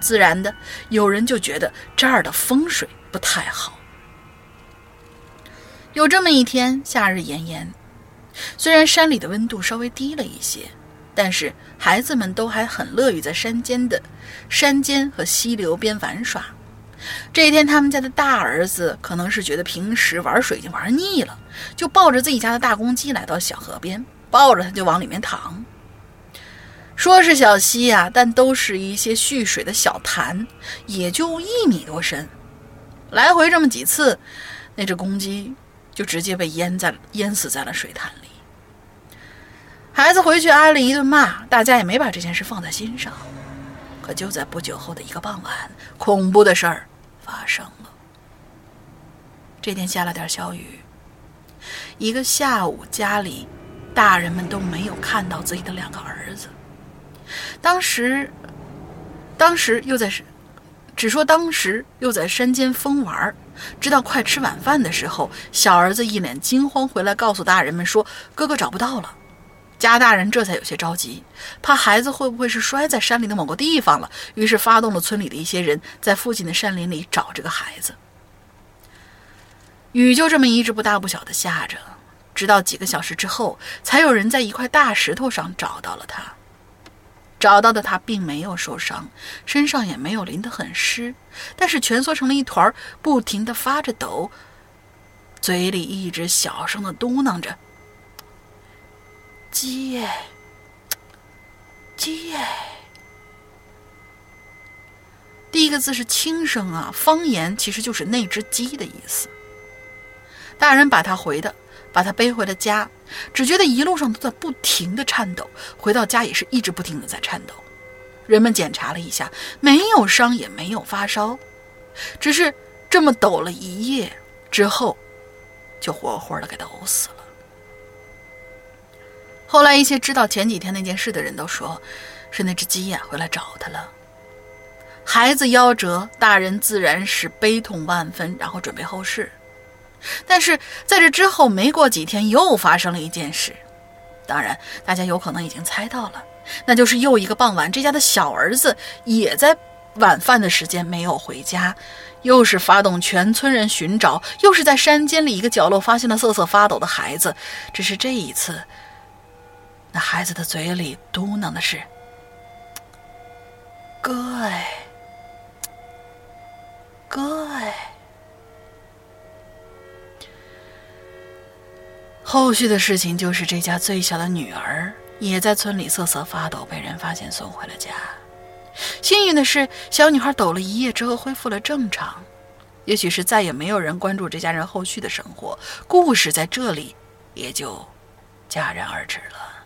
自然的，有人就觉得这儿的风水不太好。有这么一天，夏日炎炎，虽然山里的温度稍微低了一些，但是孩子们都还很乐于在山间的山间和溪流边玩耍。这一天，他们家的大儿子可能是觉得平时玩水已经玩腻了，就抱着自己家的大公鸡来到小河边，抱着它就往里面躺。说是小溪呀，但都是一些蓄水的小潭，也就一米多深。来回这么几次，那只公鸡就直接被淹在淹死在了水潭里。孩子回去挨了一顿骂，大家也没把这件事放在心上。可就在不久后的一个傍晚，恐怖的事儿发生了。这天下了点小雨，一个下午，家里大人们都没有看到自己的两个儿子。当时，当时又在，只说当时又在山间疯玩直到快吃晚饭的时候，小儿子一脸惊慌回来，告诉大人们说：“哥哥找不到了。”家大人这才有些着急，怕孩子会不会是摔在山里的某个地方了，于是发动了村里的一些人，在附近的山林里找这个孩子。雨就这么一直不大不小的下着，直到几个小时之后，才有人在一块大石头上找到了他。找到的他并没有受伤，身上也没有淋得很湿，但是蜷缩成了一团，不停的发着抖，嘴里一直小声的嘟囔着。鸡耶，鸡耶。第一个字是轻声啊，方言其实就是那只鸡的意思。大人把他回的，把他背回了家，只觉得一路上都在不停的颤抖，回到家也是一直不停的在颤抖。人们检查了一下，没有伤，也没有发烧，只是这么抖了一夜之后，就活活的给抖死了。后来，一些知道前几天那件事的人都说，是那只鸡呀回来找他了。孩子夭折，大人自然是悲痛万分，然后准备后事。但是在这之后没过几天，又发生了一件事。当然，大家有可能已经猜到了，那就是又一个傍晚，这家的小儿子也在晚饭的时间没有回家，又是发动全村人寻找，又是在山间里一个角落发现了瑟瑟发抖的孩子。只是这一次。那孩子的嘴里嘟囔的是：“哥哎，哥哎。”后续的事情就是，这家最小的女儿也在村里瑟瑟发抖，被人发现送回了家。幸运的是，小女孩抖了一夜之后恢复了正常。也许是再也没有人关注这家人后续的生活，故事在这里也就戛然而止了。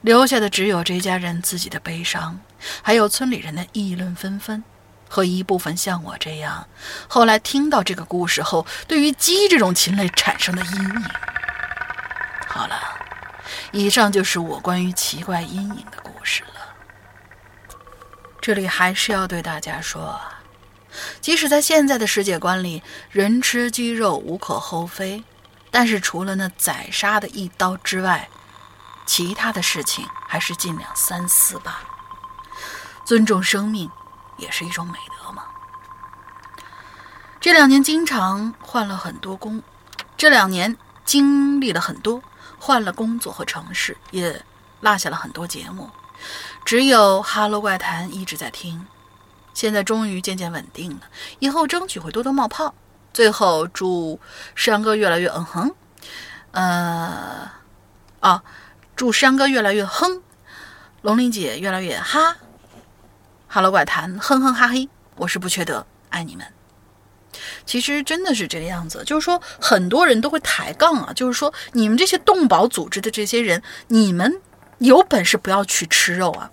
留下的只有这家人自己的悲伤，还有村里人的议论纷纷，和一部分像我这样，后来听到这个故事后，对于鸡这种禽类产生的阴影。好了，以上就是我关于奇怪阴影的故事了。这里还是要对大家说，即使在现在的世界观里，人吃鸡肉无可厚非，但是除了那宰杀的一刀之外，其他的事情还是尽量三思吧。尊重生命也是一种美德嘛。这两年经常换了很多工，这两年经历了很多，换了工作和城市，也落下了很多节目。只有《哈喽怪谈》一直在听，现在终于渐渐稳定了，以后争取会多多冒泡。最后祝山哥越来越嗯哼，呃，啊。祝山哥越来越哼，龙玲姐越来越哈。Hello 怪谈，哼哼哈嘿，我是不缺德，爱你们。其实真的是这个样子，就是说很多人都会抬杠啊，就是说你们这些动保组织的这些人，你们有本事不要去吃肉啊，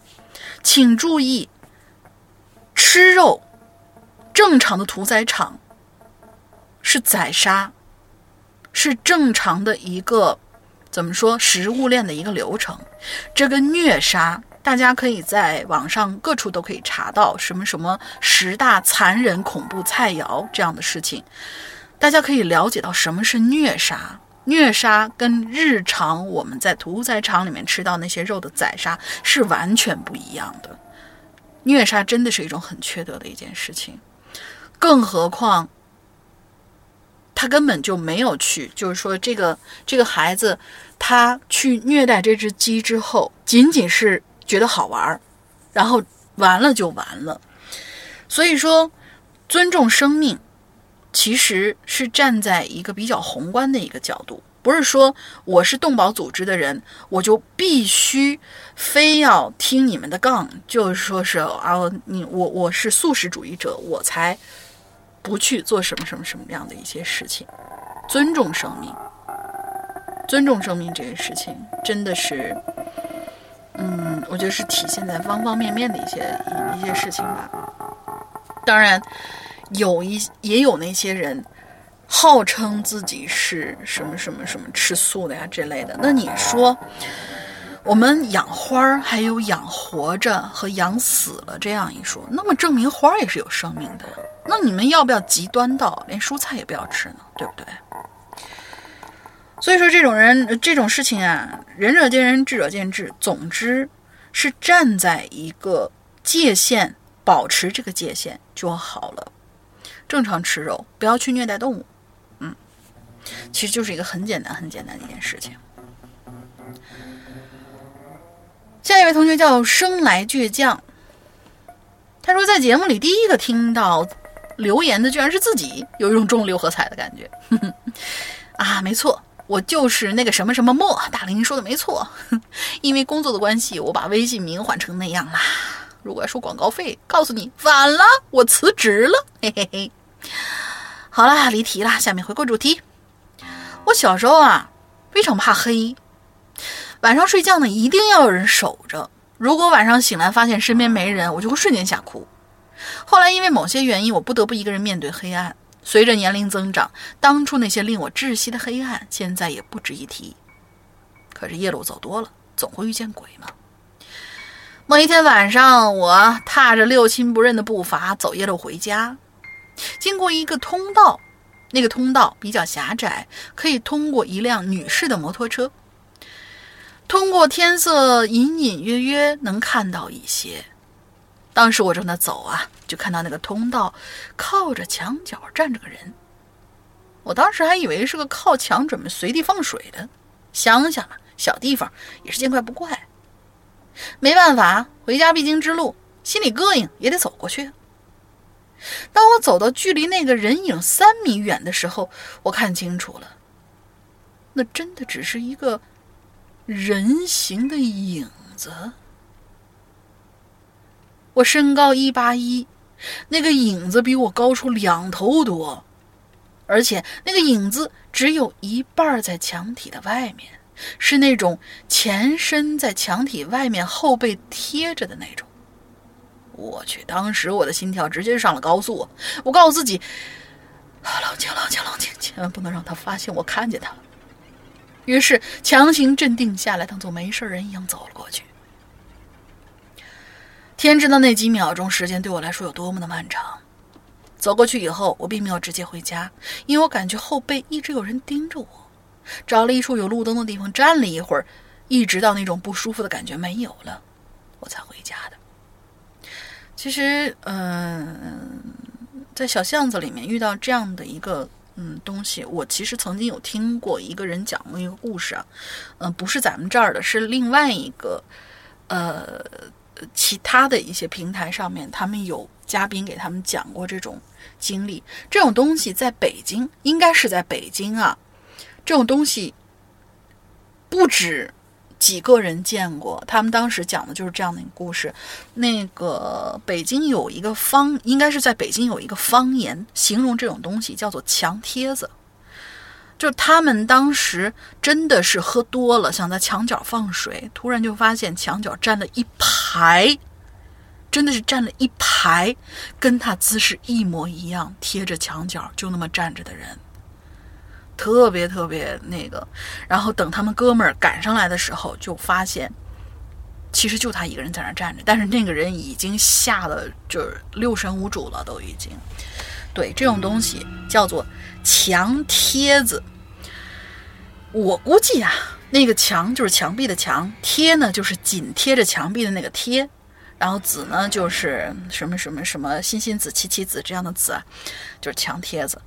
请注意，吃肉正常的屠宰场是宰杀，是正常的一个。怎么说食物链的一个流程？这个虐杀，大家可以在网上各处都可以查到什么什么十大残忍恐怖菜肴这样的事情，大家可以了解到什么是虐杀。虐杀跟日常我们在屠宰场里面吃到那些肉的宰杀是完全不一样的。虐杀真的是一种很缺德的一件事情，更何况。他根本就没有去，就是说，这个这个孩子，他去虐待这只鸡之后，仅仅是觉得好玩儿，然后完了就完了。所以说，尊重生命，其实是站在一个比较宏观的一个角度，不是说我是动保组织的人，我就必须非要听你们的杠，就是说是啊，你我我是素食主义者，我才。不去做什么什么什么样的一些事情，尊重生命，尊重生命这个事情，真的是，嗯，我觉得是体现在方方面面的一些一些事情吧。当然，有一也有那些人号称自己是什么什么什么吃素的呀之类的。那你说，我们养花儿，还有养活着和养死了这样一说，那么证明花儿也是有生命的。那你们要不要极端到连蔬菜也不要吃呢？对不对？所以说，这种人这种事情啊，仁者见仁，智者见智。总之，是站在一个界限，保持这个界限就好了。正常吃肉，不要去虐待动物。嗯，其实就是一个很简单、很简单的一件事情。下一位同学叫生来倔强，他说在节目里第一个听到留言的居然是自己，有一种中六合彩的感觉。啊，没错。我就是那个什么什么莫大林说的没错，因为工作的关系，我把微信名换成那样啦。如果要收广告费，告诉你晚了，我辞职了，嘿嘿嘿。好啦，离题了，下面回归主题。我小时候啊，非常怕黑，晚上睡觉呢一定要有人守着。如果晚上醒来发现身边没人，我就会瞬间吓哭。后来因为某些原因，我不得不一个人面对黑暗。随着年龄增长，当初那些令我窒息的黑暗，现在也不值一提。可是夜路走多了，总会遇见鬼嘛。某一天晚上，我踏着六亲不认的步伐走夜路回家，经过一个通道，那个通道比较狭窄，可以通过一辆女士的摩托车。通过天色，隐隐约约能看到一些。当时我正在走啊，就看到那个通道靠着墙角站着个人。我当时还以为是个靠墙准备随地放水的。乡下嘛，小地方也是见怪不怪。没办法，回家必经之路，心里膈应也得走过去。当我走到距离那个人影三米远的时候，我看清楚了，那真的只是一个人形的影子。我身高一八一，那个影子比我高出两头多，而且那个影子只有一半在墙体的外面，是那种前身在墙体外面，后背贴着的那种。我去，当时我的心跳直接上了高速。我告诉自己：冷静，冷静，冷静，千万不能让他发现我看见他了。于是强行镇定下来，当做没事人一样走了过去。天知道那几秒钟时间对我来说有多么的漫长。走过去以后，我并没有直接回家，因为我感觉后背一直有人盯着我。找了一处有路灯的地方站了一会儿，一直到那种不舒服的感觉没有了，我才回家的。其实，嗯，在小巷子里面遇到这样的一个嗯东西，我其实曾经有听过一个人讲过一个故事啊，嗯，不是咱们这儿的，是另外一个，呃。其他的一些平台上面，他们有嘉宾给他们讲过这种经历。这种东西在北京，应该是在北京啊。这种东西不止几个人见过。他们当时讲的就是这样的一个故事。那个北京有一个方，应该是在北京有一个方言，形容这种东西叫做“墙贴子”。就他们当时真的是喝多了，想在墙角放水，突然就发现墙角站了一排，真的是站了一排，跟他姿势一模一样，贴着墙角就那么站着的人，特别特别那个。然后等他们哥们儿赶上来的时候，就发现其实就他一个人在那站着，但是那个人已经吓得就是六神无主了，都已经。对这种东西叫做墙贴子。我估计啊，那个墙就是墙壁的墙，贴呢就是紧贴着墙壁的那个贴，然后子呢就是什么什么什么欣欣子、琪琪子这样的子，就是墙贴子。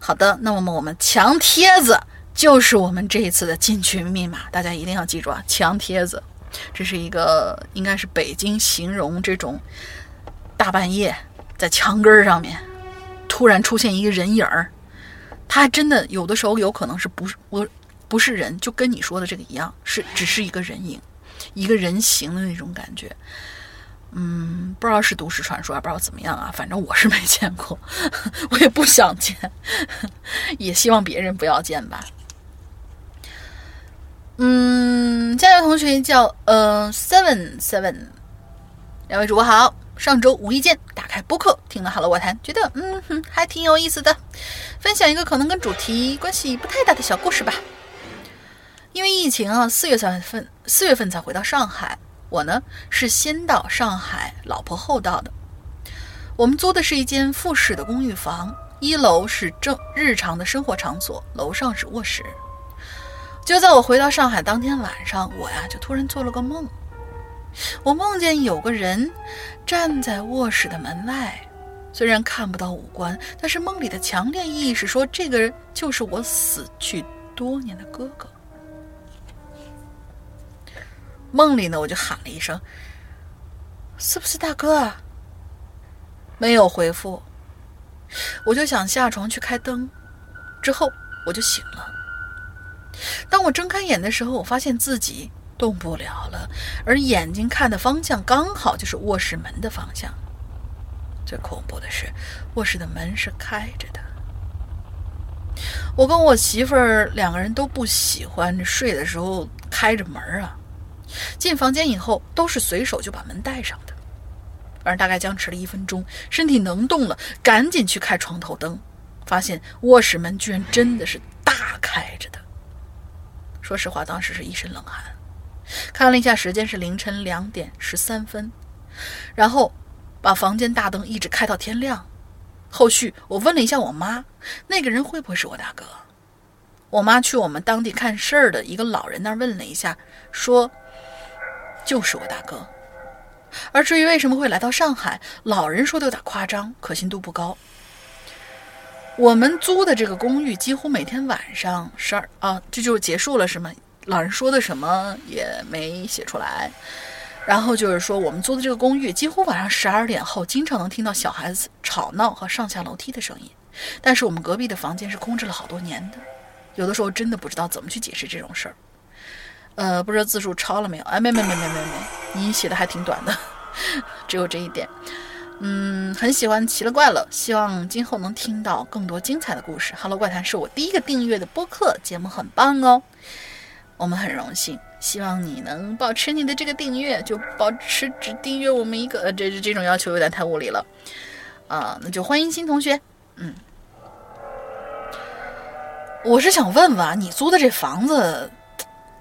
好的，那么我们墙贴子就是我们这一次的进群密码，大家一定要记住啊！墙贴子，这是一个应该是北京形容这种大半夜在墙根儿上面突然出现一个人影儿，他真的有的时候有可能是不是我。不是人，就跟你说的这个一样，是只是一个人影，一个人形的那种感觉。嗯，不知道是都市传说，也不知道怎么样啊。反正我是没见过，我也不想见，也希望别人不要见吧。嗯，加油同学叫呃 seven seven，两位主播好。上周无意间打开播客，听了《Hello 我谈》，觉得嗯哼还挺有意思的。分享一个可能跟主题关系不太大的小故事吧。因为疫情啊，四月份四月份才回到上海。我呢是先到上海，老婆后到的。我们租的是一间复式的公寓房，一楼是正日常的生活场所，楼上是卧室。就在我回到上海当天晚上，我呀就突然做了个梦。我梦见有个人站在卧室的门外，虽然看不到五官，但是梦里的强烈意识说，这个人就是我死去多年的哥哥。梦里呢，我就喊了一声：“是不是大哥？”啊？”没有回复，我就想下床去开灯，之后我就醒了。当我睁开眼的时候，我发现自己。动不了了，而眼睛看的方向刚好就是卧室门的方向。最恐怖的是，卧室的门是开着的。我跟我媳妇儿两个人都不喜欢睡的时候开着门啊。进房间以后，都是随手就把门带上的。反正大概僵持了一分钟，身体能动了，赶紧去开床头灯，发现卧室门居然真的是大开着的。说实话，当时是一身冷汗。看了一下时间，是凌晨两点十三分，然后把房间大灯一直开到天亮。后续我问了一下我妈，那个人会不会是我大哥？我妈去我们当地看事儿的一个老人那儿问了一下，说就是我大哥。而至于为什么会来到上海，老人说的有点夸张，可信度不高。我们租的这个公寓几乎每天晚上十二啊，这就结束了是吗？老人说的什么也没写出来，然后就是说我们租的这个公寓，几乎晚上十二点后经常能听到小孩子吵闹和上下楼梯的声音。但是我们隔壁的房间是空置了好多年的，有的时候真的不知道怎么去解释这种事儿。呃，不知道字数超了没有？哎，没没没没没没，你写的还挺短的，只有这一点。嗯，很喜欢奇了怪了，希望今后能听到更多精彩的故事。Hello 怪谈是我第一个订阅的播客节目，很棒哦。我们很荣幸，希望你能保持你的这个订阅，就保持只订阅我们一个。呃，这这种要求有点太无理了，啊，那就欢迎新同学。嗯，我是想问问啊你租的这房子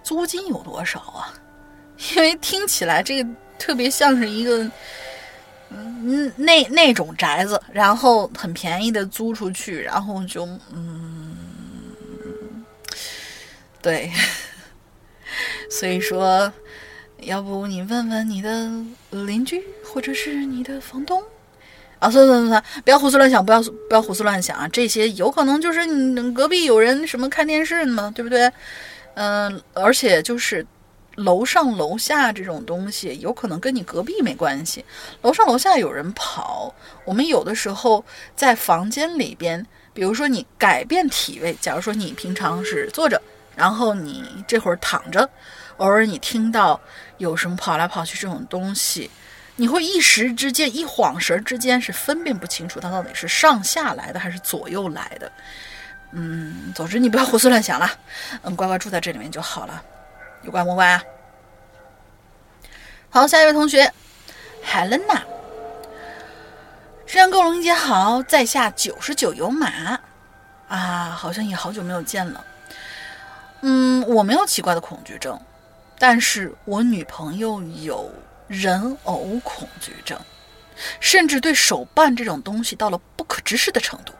租金有多少啊？因为听起来这个特别像是一个，嗯，那那种宅子，然后很便宜的租出去，然后就嗯，对。所以说，要不你问问你的邻居，或者是你的房东啊？算算算算，不要胡思乱想，不要不要胡思乱想啊！这些有可能就是你隔壁有人什么看电视呢，对不对？嗯，而且就是楼上楼下这种东西，有可能跟你隔壁没关系。楼上楼下有人跑，我们有的时候在房间里边，比如说你改变体位，假如说你平常是坐着。然后你这会儿躺着，偶尔你听到有什么跑来跑去这种东西，你会一时之间一晃神之间是分辨不清楚它到底是上下来的还是左右来的。嗯，总之你不要胡思乱想了，嗯，乖乖住在这里面就好了，有乖不乖啊？好，下一位同学，Helena，山沟龙姐好，在下九十九有马啊，好像也好久没有见了。嗯，我没有奇怪的恐惧症，但是我女朋友有人偶恐惧症，甚至对手办这种东西到了不可直视的程度。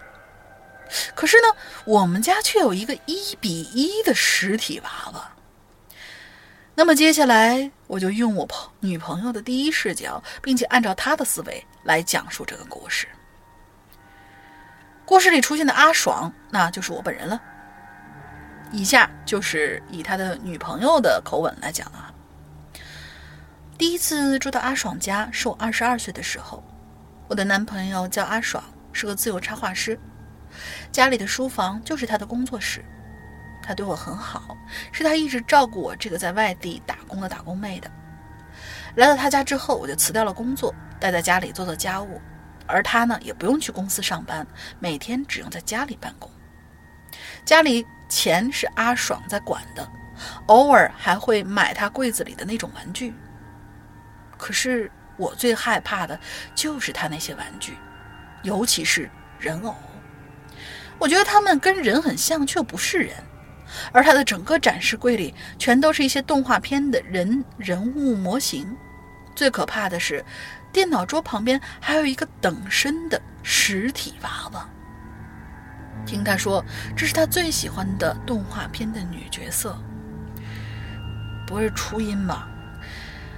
可是呢，我们家却有一个一比一的实体娃娃。那么接下来，我就用我朋女朋友的第一视角，并且按照她的思维来讲述这个故事。故事里出现的阿爽，那就是我本人了。以下就是以他的女朋友的口吻来讲啊。第一次住到阿爽家是我二十二岁的时候，我的男朋友叫阿爽，是个自由插画师，家里的书房就是他的工作室。他对我很好，是他一直照顾我这个在外地打工的打工妹的。来到他家之后，我就辞掉了工作，待在家里做做家务，而他呢也不用去公司上班，每天只用在家里办公。家里。钱是阿爽在管的，偶尔还会买他柜子里的那种玩具。可是我最害怕的就是他那些玩具，尤其是人偶。我觉得他们跟人很像，却不是人。而他的整个展示柜里全都是一些动画片的人人物模型。最可怕的是，电脑桌旁边还有一个等身的实体娃娃。听他说，这是他最喜欢的动画片的女角色。不是初音吧？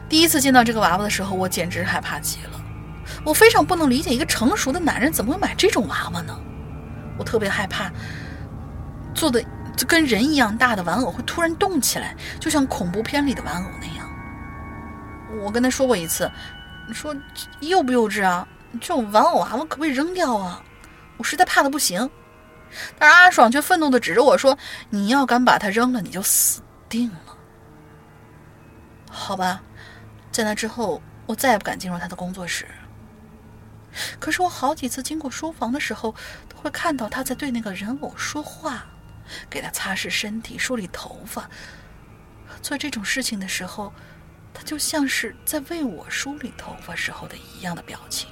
第一次见到这个娃娃的时候，我简直害怕极了。我非常不能理解，一个成熟的男人怎么会买这种娃娃呢？我特别害怕，做的就跟人一样大的玩偶会突然动起来，就像恐怖片里的玩偶那样。我跟他说过一次，你说幼不幼稚啊？这种玩偶娃娃可不可以扔掉啊？我实在怕的不行。但是阿爽却愤怒的指着我说：“你要敢把它扔了，你就死定了。”好吧，在那之后，我再也不敢进入他的工作室。可是我好几次经过书房的时候，都会看到他在对那个人偶说话，给他擦拭身体、梳理头发。做这种事情的时候，他就像是在为我梳理头发时候的一样的表情。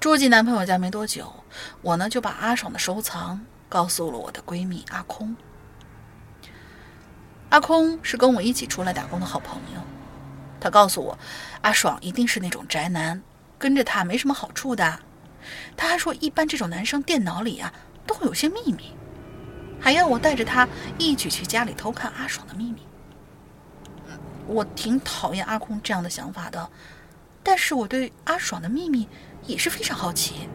住进男朋友家没多久，我呢就把阿爽的收藏告诉了我的闺蜜阿空。阿空是跟我一起出来打工的好朋友，他告诉我，阿爽一定是那种宅男，跟着他没什么好处的。他还说，一般这种男生电脑里啊都会有些秘密，还要我带着他一起去家里偷看阿爽的秘密。我挺讨厌阿空这样的想法的，但是我对阿爽的秘密。也是非常好奇，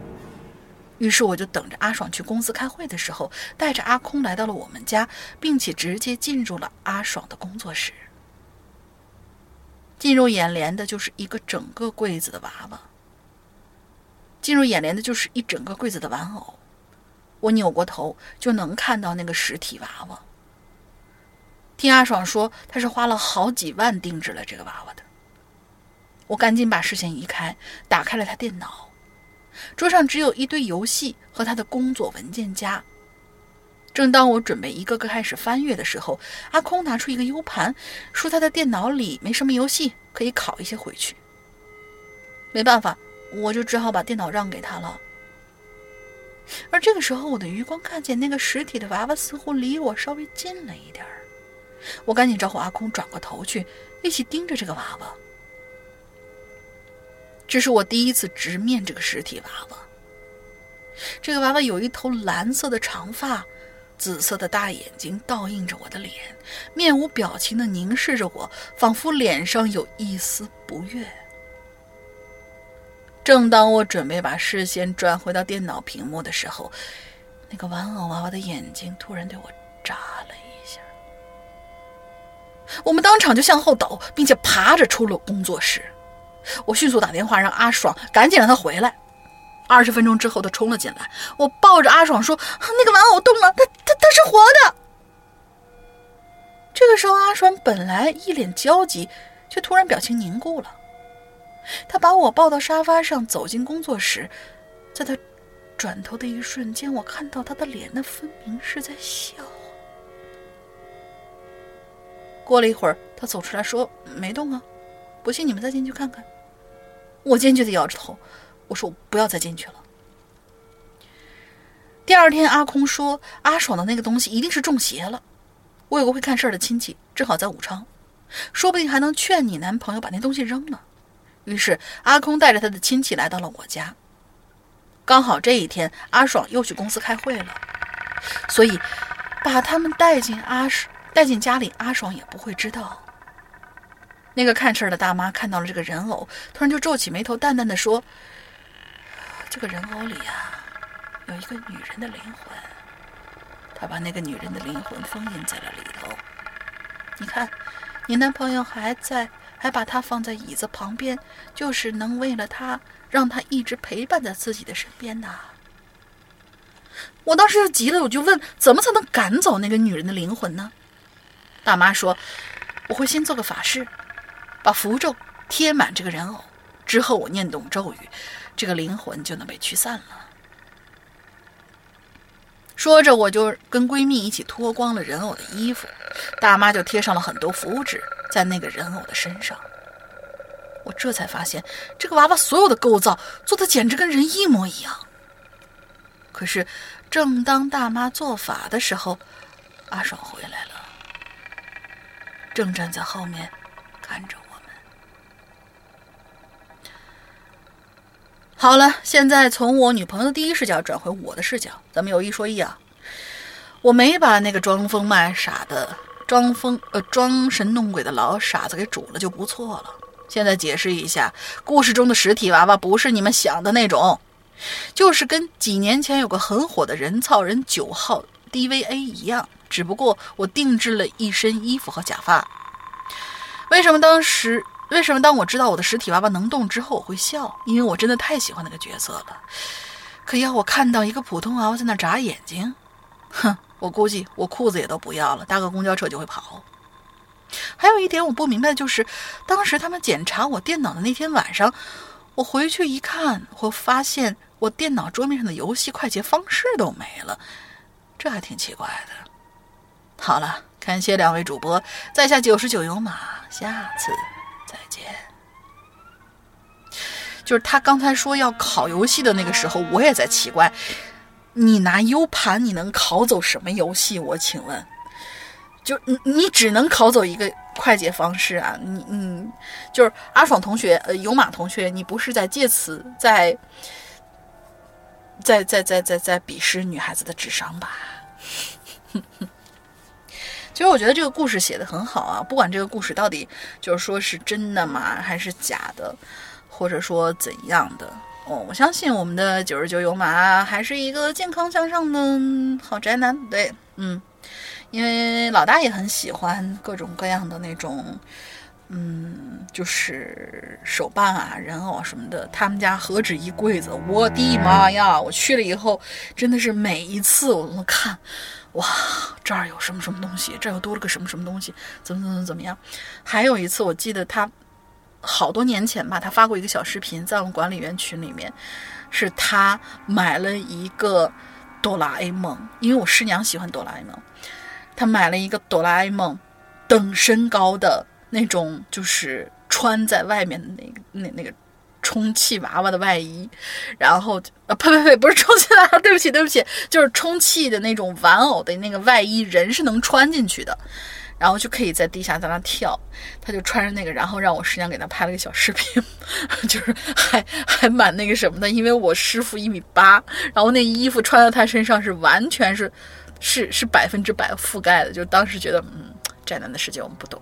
于是我就等着阿爽去公司开会的时候，带着阿空来到了我们家，并且直接进入了阿爽的工作室。进入眼帘的就是一个整个柜子的娃娃，进入眼帘的就是一整个柜子的玩偶。我扭过头就能看到那个实体娃娃。听阿爽说，他是花了好几万定制了这个娃娃的。我赶紧把视线移开，打开了他电脑，桌上只有一堆游戏和他的工作文件夹。正当我准备一个个开始翻阅的时候，阿空拿出一个 U 盘，说他的电脑里没什么游戏，可以拷一些回去。没办法，我就只好把电脑让给他了。而这个时候，我的余光看见那个实体的娃娃似乎离我稍微近了一点儿，我赶紧招呼阿空转过头去，一起盯着这个娃娃。这是我第一次直面这个实体娃娃。这个娃娃有一头蓝色的长发，紫色的大眼睛倒映着我的脸，面无表情的凝视着我，仿佛脸上有一丝不悦。正当我准备把视线转回到电脑屏幕的时候，那个玩偶娃娃的眼睛突然对我眨了一下，我们当场就向后倒，并且爬着出了工作室。我迅速打电话让阿爽赶紧让他回来。二十分钟之后，他冲了进来。我抱着阿爽说：“那个玩偶动了，他他他是活的。”这个时候，阿爽本来一脸焦急，却突然表情凝固了。他把我抱到沙发上，走进工作室。在他转头的一瞬间，我看到他的脸，那分明是在笑。过了一会儿，他走出来说：“没动啊，不信你们再进去看看。”我坚决的摇着头，我说：“我不要再进去了。”第二天，阿空说：“阿爽的那个东西一定是中邪了。”我有个会看事儿的亲戚，正好在武昌，说不定还能劝你男朋友把那东西扔了。于是，阿空带着他的亲戚来到了我家。刚好这一天，阿爽又去公司开会了，所以把他们带进阿带进家里，阿爽也不会知道。那个看事儿的大妈看到了这个人偶，突然就皱起眉头，淡淡的说：“这个人偶里呀，有一个女人的灵魂，她把那个女人的灵魂封印在了里头。你看，你男朋友还在，还把她放在椅子旁边，就是能为了她，让她一直陪伴在自己的身边呐。”我当时就急了，我就问：“怎么才能赶走那个女人的灵魂呢？”大妈说：“我会先做个法事。”把符咒贴满这个人偶之后，我念动咒语，这个灵魂就能被驱散了。说着，我就跟闺蜜一起脱光了人偶的衣服，大妈就贴上了很多符纸在那个人偶的身上。我这才发现，这个娃娃所有的构造做的简直跟人一模一样。可是，正当大妈做法的时候，阿爽回来了，正站在后面看着我们。好了，现在从我女朋友的第一视角转回我的视角，咱们有一说一啊，我没把那个装疯卖傻的、装疯呃装神弄鬼的老傻子给煮了就不错了。现在解释一下，故事中的实体娃娃不是你们想的那种，就是跟几年前有个很火的人造人九号 DVA 一样，只不过我定制了一身衣服和假发。为什么当时？为什么当我知道我的实体娃娃能动之后我会笑？因为我真的太喜欢那个角色了。可要我看到一个普通娃娃在那眨眼睛，哼，我估计我裤子也都不要了，搭个公交车就会跑。还有一点我不明白的就是，当时他们检查我电脑的那天晚上，我回去一看，我发现我电脑桌面上的游戏快捷方式都没了，这还挺奇怪的。好了，感谢两位主播，在下九十九有马，下次见。就是他刚才说要考游戏的那个时候，我也在奇怪，你拿 U 盘你能考走什么游戏？我请问。就你你只能考走一个快捷方式啊！你你就是阿爽同学，呃，有马同学，你不是在借此在在在在在在鄙视女孩子的智商吧？哼 哼其实我觉得这个故事写的很好啊，不管这个故事到底就是说是真的吗，还是假的，或者说怎样的哦，我相信我们的九十九有马还是一个健康向上的好宅男，对，嗯。因为老大也很喜欢各种各样的那种，嗯，就是手办啊、人偶什么的。他们家何止一柜子，我的妈呀！我去了以后，真的是每一次我都看，哇，这儿有什么什么东西，这儿又多了个什么什么东西，怎么怎么怎么样？还有一次，我记得他好多年前吧，他发过一个小视频，在我们管理员群里面，是他买了一个哆啦 A 梦，因为我师娘喜欢哆啦 A 梦。他买了一个哆啦 A 梦等身高的那种，就是穿在外面的那个那那个充气娃娃的外衣，然后啊呸呸呸，不是充气娃娃，对不起对不起，就是充气的那种玩偶的那个外衣，人是能穿进去的，然后就可以在地下在那跳，他就穿着那个，然后让我师娘给他拍了个小视频，就是还还蛮那个什么的，因为我师傅一米八，然后那衣服穿在他身上是完全是。是是百分之百覆盖的，就当时觉得，嗯，宅男的世界我们不懂。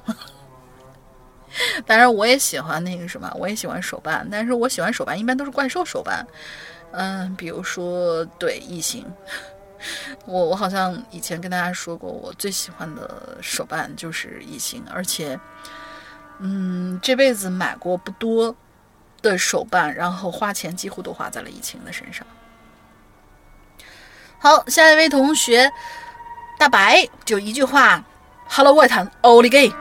当然，我也喜欢那个什么，我也喜欢手办，但是我喜欢手办一般都是怪兽手办，嗯，比如说对异形，我我好像以前跟大家说过，我最喜欢的手办就是异形，而且，嗯，这辈子买过不多的手办，然后花钱几乎都花在了异形的身上。好，下一位同学，大白就一句话，Hello 外滩奥利给。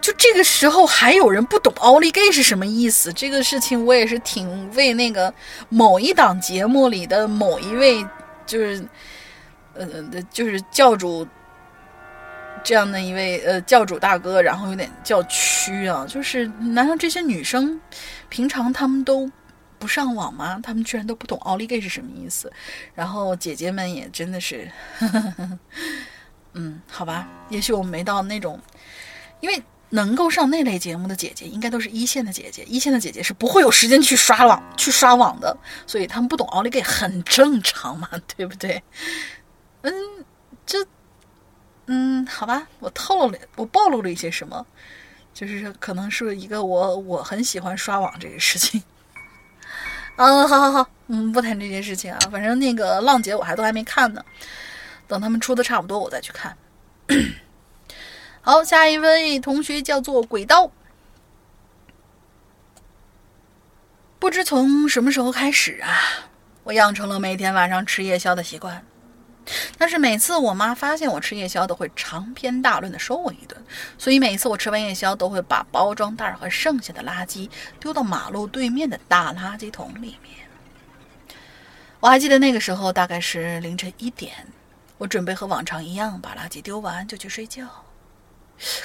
就这个时候还有人不懂奥利给是什么意思？这个事情我也是挺为那个某一档节目里的某一位，就是呃，就是教主这样的一位呃教主大哥，然后有点叫屈啊。就是难道这些女生平常他们都？不上网吗？他们居然都不懂奥利给是什么意思。然后姐姐们也真的是，嗯，好吧，也许我没到那种，因为能够上那类节目的姐姐，应该都是一线的姐姐。一线的姐姐是不会有时间去刷网、去刷网的，所以他们不懂奥利给很正常嘛，对不对？嗯，这，嗯，好吧，我透露了，我暴露了一些什么，就是可能是一个我我很喜欢刷网这个事情。嗯，好好好，嗯，不谈这件事情啊。反正那个浪姐我还都还没看呢，等他们出的差不多我再去看。好，下一位同学叫做鬼刀，不知从什么时候开始啊，我养成了每天晚上吃夜宵的习惯。但是每次我妈发现我吃夜宵，都会长篇大论的收我一顿。所以每次我吃完夜宵，都会把包装袋和剩下的垃圾丢到马路对面的大垃圾桶里面。我还记得那个时候大概是凌晨一点，我准备和往常一样把垃圾丢完就去睡觉。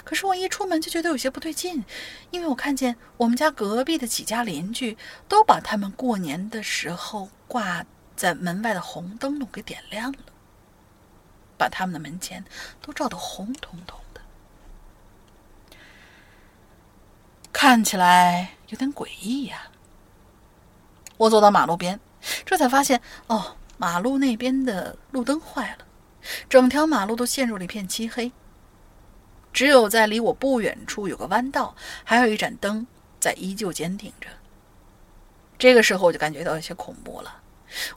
可是我一出门就觉得有些不对劲，因为我看见我们家隔壁的几家邻居都把他们过年的时候挂在门外的红灯笼给点亮了，把他们的门前都照得红彤彤的，看起来有点诡异呀。我走到马路边，这才发现哦，马路那边的路灯坏了，整条马路都陷入了一片漆黑。只有在离我不远处有个弯道，还有一盏灯在依旧坚挺着。这个时候我就感觉到有些恐怖了，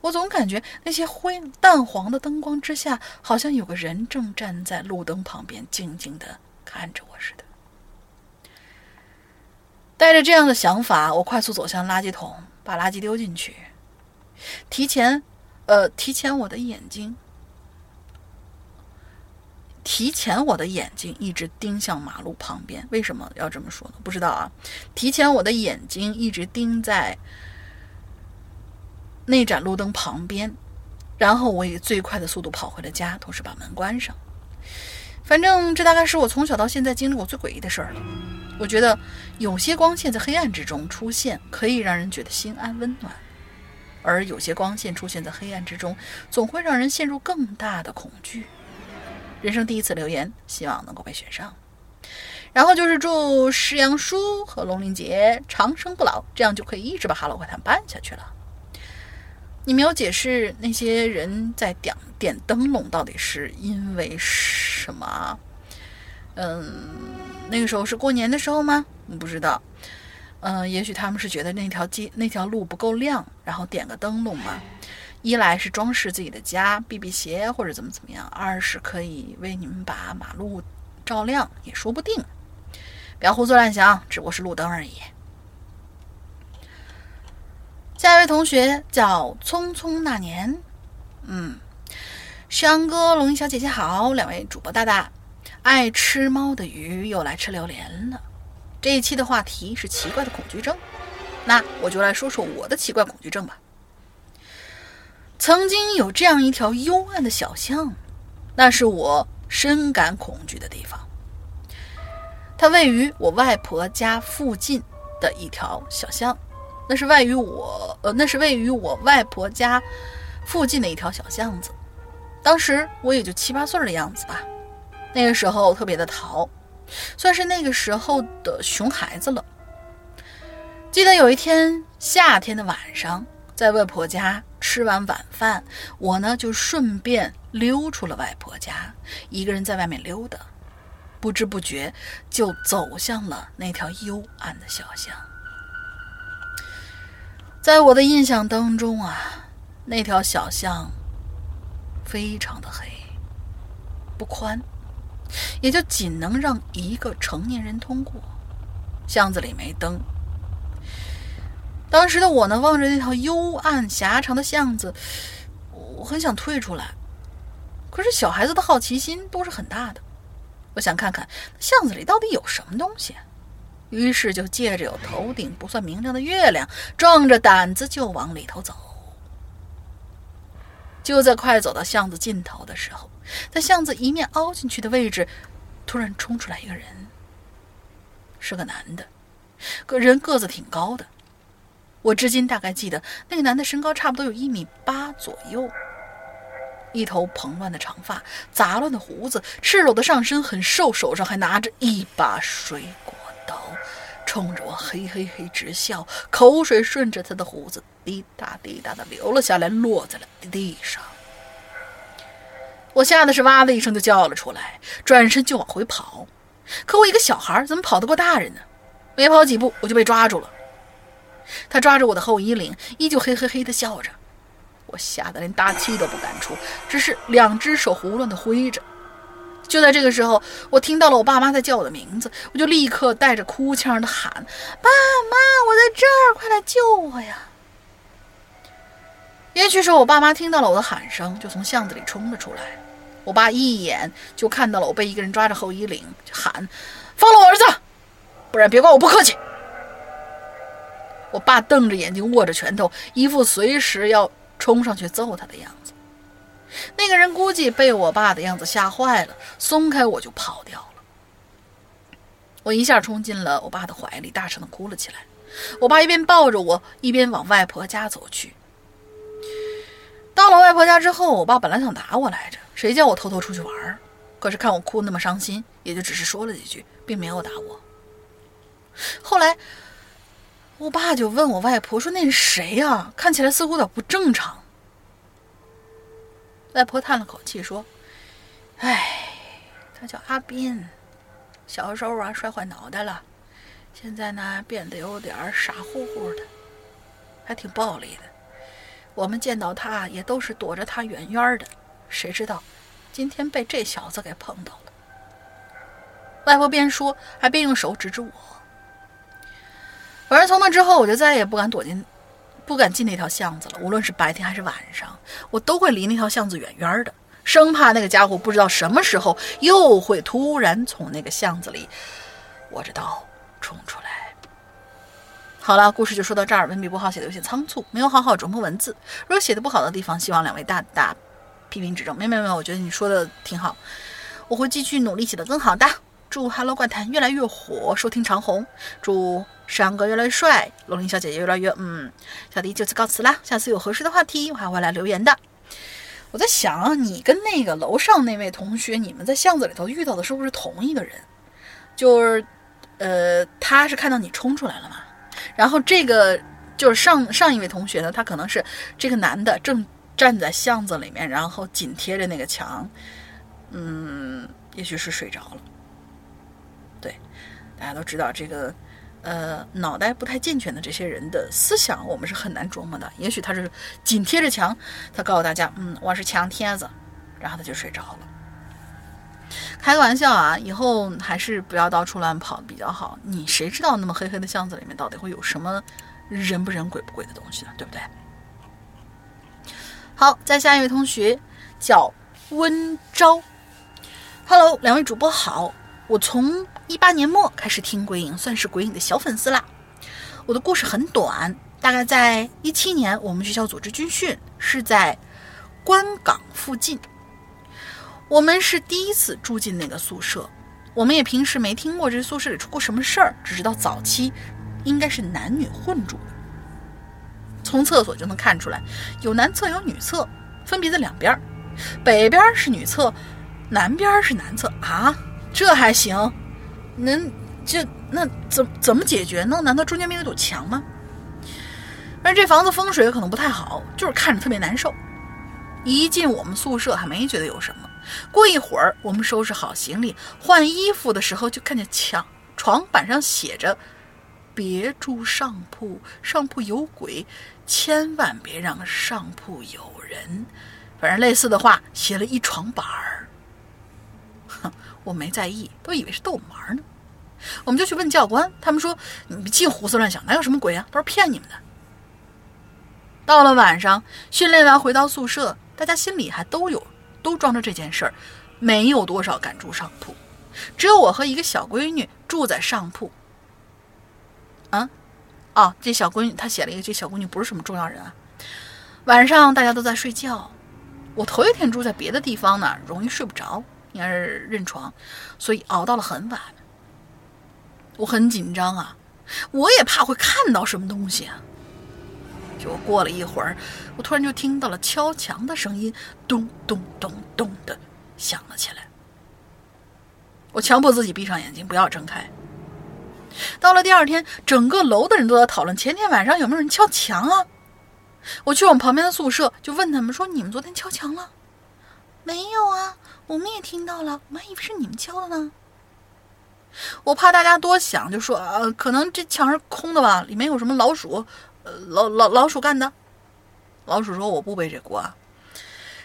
我总感觉那些灰淡黄的灯光之下，好像有个人正站在路灯旁边，静静的看着我似的。带着这样的想法，我快速走向垃圾桶，把垃圾丢进去，提前，呃，提前我的眼睛。提前，我的眼睛一直盯向马路旁边。为什么要这么说呢？不知道啊。提前，我的眼睛一直盯在那盏路灯旁边，然后我以最快的速度跑回了家，同时把门关上。反正这大概是我从小到现在经历过最诡异的事儿了。我觉得有些光线在黑暗之中出现，可以让人觉得心安温暖；而有些光线出现在黑暗之中，总会让人陷入更大的恐惧。人生第一次留言，希望能够被选上。然后就是祝石阳叔和龙鳞杰长生不老，这样就可以一直把哈喽怪谈办下去了。你没有解释那些人在点点灯笼到底是因为什么？嗯，那个时候是过年的时候吗？不知道。嗯，也许他们是觉得那条街那条路不够亮，然后点个灯笼嘛。一来是装饰自己的家，避避邪或者怎么怎么样；二是可以为你们把马路照亮，也说不定。不要胡思乱想，只不过是路灯而已。下一位同学叫匆匆那年，嗯，山哥、龙吟小姐姐好，两位主播大大，爱吃猫的鱼又来吃榴莲了。这一期的话题是奇怪的恐惧症，那我就来说说我的奇怪恐惧症吧。曾经有这样一条幽暗的小巷，那是我深感恐惧的地方。它位于我外婆家附近的一条小巷，那是位于我呃，那是位于我外婆家附近的一条小巷子。当时我也就七八岁的样子吧，那个时候特别的淘，算是那个时候的熊孩子了。记得有一天夏天的晚上。在外婆家吃完晚饭，我呢就顺便溜出了外婆家，一个人在外面溜达，不知不觉就走向了那条幽暗的小巷。在我的印象当中啊，那条小巷非常的黑，不宽，也就仅能让一个成年人通过。巷子里没灯。当时的我呢，望着那条幽暗狭长的巷子，我很想退出来。可是小孩子的好奇心都是很大的，我想看看巷子里到底有什么东西。于是就借着有头顶不算明亮的月亮，壮着胆子就往里头走。就在快走到巷子尽头的时候，在巷子一面凹进去的位置，突然冲出来一个人，是个男的，个人个子挺高的。我至今大概记得，那个男的身高差不多有一米八左右，一头蓬乱的长发，杂乱的胡子，赤裸的上身，很瘦，手上还拿着一把水果刀，冲着我嘿嘿嘿直笑，口水顺着他的胡子滴答滴答的流了下来，落在了地上。我吓得是哇的一声就叫了出来，转身就往回跑，可我一个小孩怎么跑得过大人呢？没跑几步我就被抓住了。他抓着我的后衣领，依旧嘿嘿嘿地笑着。我吓得连大气都不敢出，只是两只手胡乱地挥着。就在这个时候，我听到了我爸妈在叫我的名字，我就立刻带着哭腔地喊：“爸妈，我在这儿，快来救我呀！”也许是我爸妈听到了我的喊声，就从巷子里冲了出来。我爸一眼就看到了我被一个人抓着后衣领，就喊：“放了我儿子，不然别怪我不客气。”我爸瞪着眼睛，握着拳头，一副随时要冲上去揍他的样子。那个人估计被我爸的样子吓坏了，松开我就跑掉了。我一下冲进了我爸的怀里，大声的哭了起来。我爸一边抱着我，一边往外婆家走去。到了外婆家之后，我爸本来想打我来着，谁叫我偷偷出去玩儿？可是看我哭那么伤心，也就只是说了几句，并没有打我。后来，我爸就问我外婆说：“那是谁呀？看起来似乎有点不正常。”外婆叹了口气说：“哎，他叫阿斌，小时候啊摔坏脑袋了，现在呢变得有点傻乎乎的，还挺暴力的。我们见到他也都是躲着他远远的，谁知道今天被这小子给碰到了。”外婆边说还边用手指指我。反正从那之后，我就再也不敢躲进。不敢进那条巷子了，无论是白天还是晚上，我都会离那条巷子远远的，生怕那个家伙不知道什么时候又会突然从那个巷子里握着刀冲出来。好了，故事就说到这儿。文笔不好，写的有些仓促，没有好好琢磨文字。如果写的不好的地方，希望两位大大批评指正。没有没有，我觉得你说的挺好，我会继续努力写的更好的。祝 Hello 怪谈越来越火，收听长虹。祝。山哥越来越帅，龙鳞小姐姐越来越……嗯，小迪就此告辞啦。下次有合适的话题，我还会来留言的。我在想，你跟那个楼上那位同学，你们在巷子里头遇到的是不是同一个人？就是，呃，他是看到你冲出来了嘛？然后这个就是上上一位同学呢，他可能是这个男的正站在巷子里面，然后紧贴着那个墙，嗯，也许是睡着了。大家都知道这个。呃，脑袋不太健全的这些人的思想，我们是很难琢磨的。也许他是紧贴着墙，他告诉大家，嗯，我是墙贴子，然后他就睡着了。开个玩笑啊，以后还是不要到处乱跑比较好。你谁知道那么黑黑的巷子里面到底会有什么人不人鬼不鬼的东西呢？对不对？好，再下一位同学叫温昭，Hello，两位主播好。我从一八年末开始听鬼影，算是鬼影的小粉丝啦。我的故事很短，大概在一七年，我们学校组织军训，是在关港附近。我们是第一次住进那个宿舍，我们也平时没听过这宿舍里出过什么事儿，只知道早期应该是男女混住。从厕所就能看出来，有男厕有女厕，分别在两边，北边是女厕，南边是男厕啊。这还行，能这那怎怎么解决呢？难道中间没有堵墙吗？而这房子风水可能不太好，就是看着特别难受。一进我们宿舍还没觉得有什么，过一会儿我们收拾好行李换衣服的时候，就看见墙床板上写着“别住上铺，上铺有鬼，千万别让上铺有人”，反正类似的话写了一床板儿。哼。我没在意，都以为是逗我们玩呢。我们就去问教官，他们说：“你们净胡思乱想，哪有什么鬼啊？都是骗你们的。”到了晚上，训练完回到宿舍，大家心里还都有都装着这件事儿，没有多少敢住上铺，只有我和一个小闺女住在上铺。啊，哦，这小闺女她写了一个，这小闺女不是什么重要人啊。晚上大家都在睡觉，我头一天住在别的地方呢，容易睡不着。应该是认床，所以熬到了很晚。我很紧张啊，我也怕会看到什么东西啊。就过了一会儿，我突然就听到了敲墙的声音，咚咚咚咚的响了起来。我强迫自己闭上眼睛，不要睁开。到了第二天，整个楼的人都在讨论前天晚上有没有人敲墙啊。我去我们旁边的宿舍，就问他们说：“你们昨天敲墙了？”“没有啊。”我们也听到了，我们还以为是你们敲的呢。我怕大家多想，就说呃，可能这墙是空的吧，里面有什么老鼠，呃，老老老鼠干的。老鼠说我不背这锅，啊。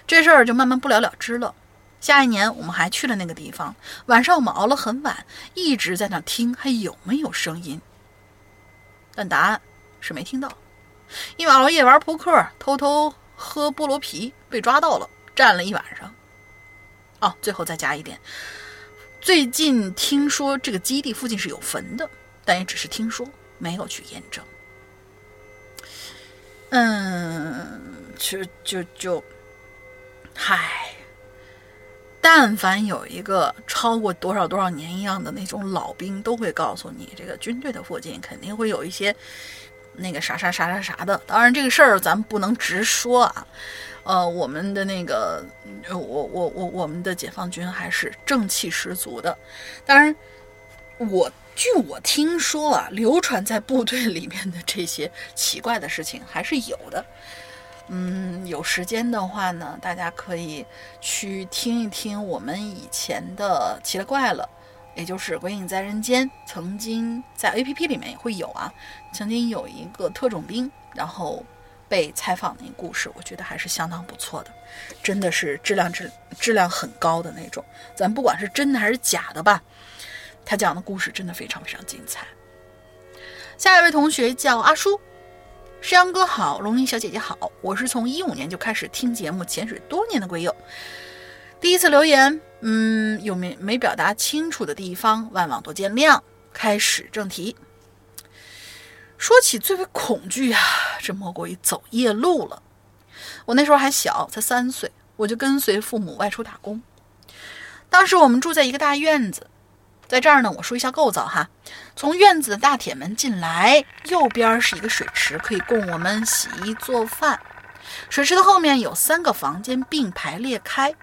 这事儿就慢慢不了了之了。下一年我们还去了那个地方，晚上我们熬了很晚，一直在那听还有没有声音。但答案是没听到，因为熬夜玩扑克，偷偷喝菠萝啤被抓到了，站了一晚上。哦，最后再加一点。最近听说这个基地附近是有坟的，但也只是听说，没有去验证。嗯，就就就，嗨，但凡有一个超过多少多少年一样的那种老兵，都会告诉你，这个军队的附近肯定会有一些那个啥啥啥啥啥的。当然，这个事儿咱不能直说啊。呃，我们的那个，我我我我们的解放军还是正气十足的。当然，我据我听说啊，流传在部队里面的这些奇怪的事情还是有的。嗯，有时间的话呢，大家可以去听一听我们以前的奇了怪了，也就是《鬼影在人间》，曾经在 A P P 里面也会有啊。曾经有一个特种兵，然后。被采访那故事，我觉得还是相当不错的，真的是质量质质量很高的那种。咱不管是真的还是假的吧，他讲的故事真的非常非常精彩。下一位同学叫阿叔，诗阳哥好，龙吟小姐姐好，我是从一五年就开始听节目，潜水多年的龟友，第一次留言，嗯，有没没表达清楚的地方，万望多见谅。开始正题。说起最为恐惧啊，这莫过于走夜路了。我那时候还小，才三岁，我就跟随父母外出打工。当时我们住在一个大院子，在这儿呢，我说一下构造哈。从院子的大铁门进来，右边是一个水池，可以供我们洗衣做饭。水池的后面有三个房间并排列开，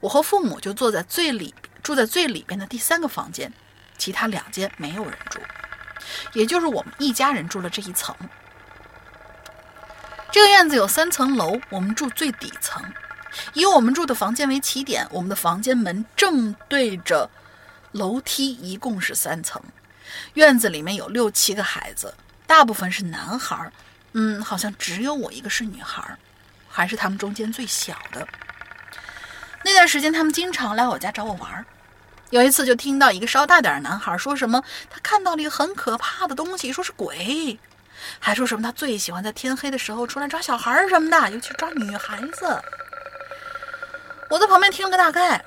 我和父母就坐在最里，住在最里边的第三个房间，其他两间没有人住。也就是我们一家人住了这一层。这个院子有三层楼，我们住最底层。以我们住的房间为起点，我们的房间门正对着楼梯，一共是三层。院子里面有六七个孩子，大部分是男孩，嗯，好像只有我一个是女孩，还是他们中间最小的。那段时间，他们经常来我家找我玩儿。有一次，就听到一个稍大点的男孩说什么，他看到了一个很可怕的东西，说是鬼，还说什么他最喜欢在天黑的时候出来抓小孩什么的，尤其抓女孩子。我在旁边听了个大概，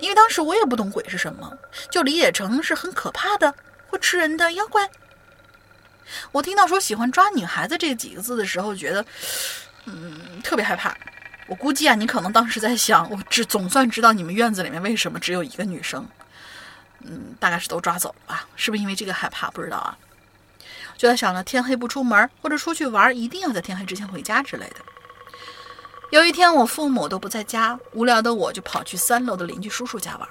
因为当时我也不懂鬼是什么，就理解成是很可怕的、会吃人的妖怪。我听到说喜欢抓女孩子这几个字的时候，觉得，嗯，特别害怕。我估计啊，你可能当时在想，我只总算知道你们院子里面为什么只有一个女生。嗯，大概是都抓走了吧？是不是因为这个害怕？不知道啊。就在想着天黑不出门，或者出去玩，一定要在天黑之前回家之类的。有一天我父母都不在家，无聊的我就跑去三楼的邻居叔叔家玩。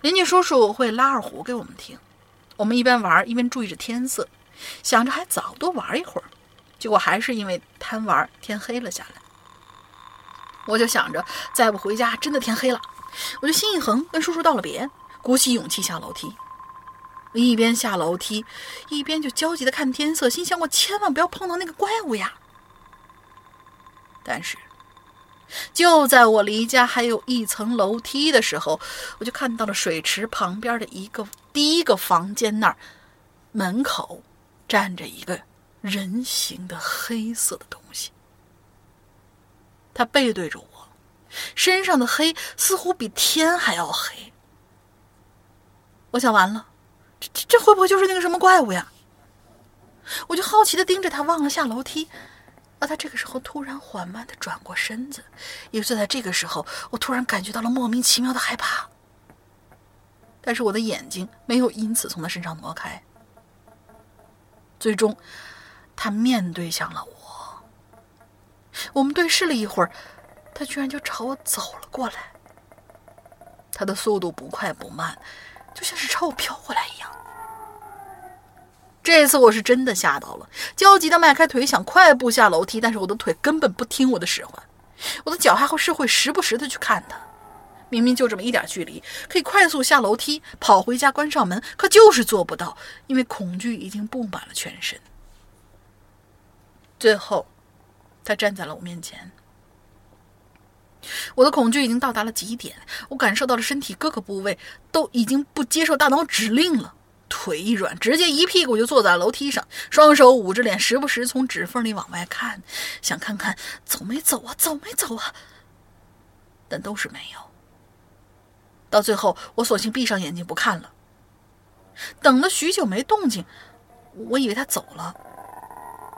邻居叔叔会拉二胡给我们听，我们一边玩一边注意着天色，想着还早，多玩一会儿。结果还是因为贪玩，天黑了下来。我就想着再不回家，真的天黑了。我就心一横，跟叔叔道了别。鼓起勇气下楼梯，一边下楼梯，一边就焦急的看天色，心想我千万不要碰到那个怪物呀。但是，就在我离家还有一层楼梯的时候，我就看到了水池旁边的一个第一个房间那儿，门口站着一个人形的黑色的东西，他背对着我，身上的黑似乎比天还要黑。我想完了，这这这会不会就是那个什么怪物呀？我就好奇的盯着他，忘了下楼梯。而他这个时候突然缓慢的转过身子，也就在这个时候，我突然感觉到了莫名其妙的害怕。但是我的眼睛没有因此从他身上挪开。最终，他面对向了我。我们对视了一会儿，他居然就朝我走了过来。他的速度不快不慢。就像是朝我飘过来一样。这次我是真的吓到了，焦急的迈开腿想快步下楼梯，但是我的腿根本不听我的使唤，我的脚还会是会时不时的去看他。明明就这么一点距离，可以快速下楼梯，跑回家关上门，可就是做不到，因为恐惧已经布满了全身。最后，他站在了我面前。我的恐惧已经到达了极点，我感受到了身体各个部位都已经不接受大脑指令了。腿一软，直接一屁股就坐在楼梯上，双手捂着脸，时不时从指缝里往外看，想看看走没走啊，走没走啊。但都是没有。到最后，我索性闭上眼睛不看了。等了许久没动静，我以为他走了。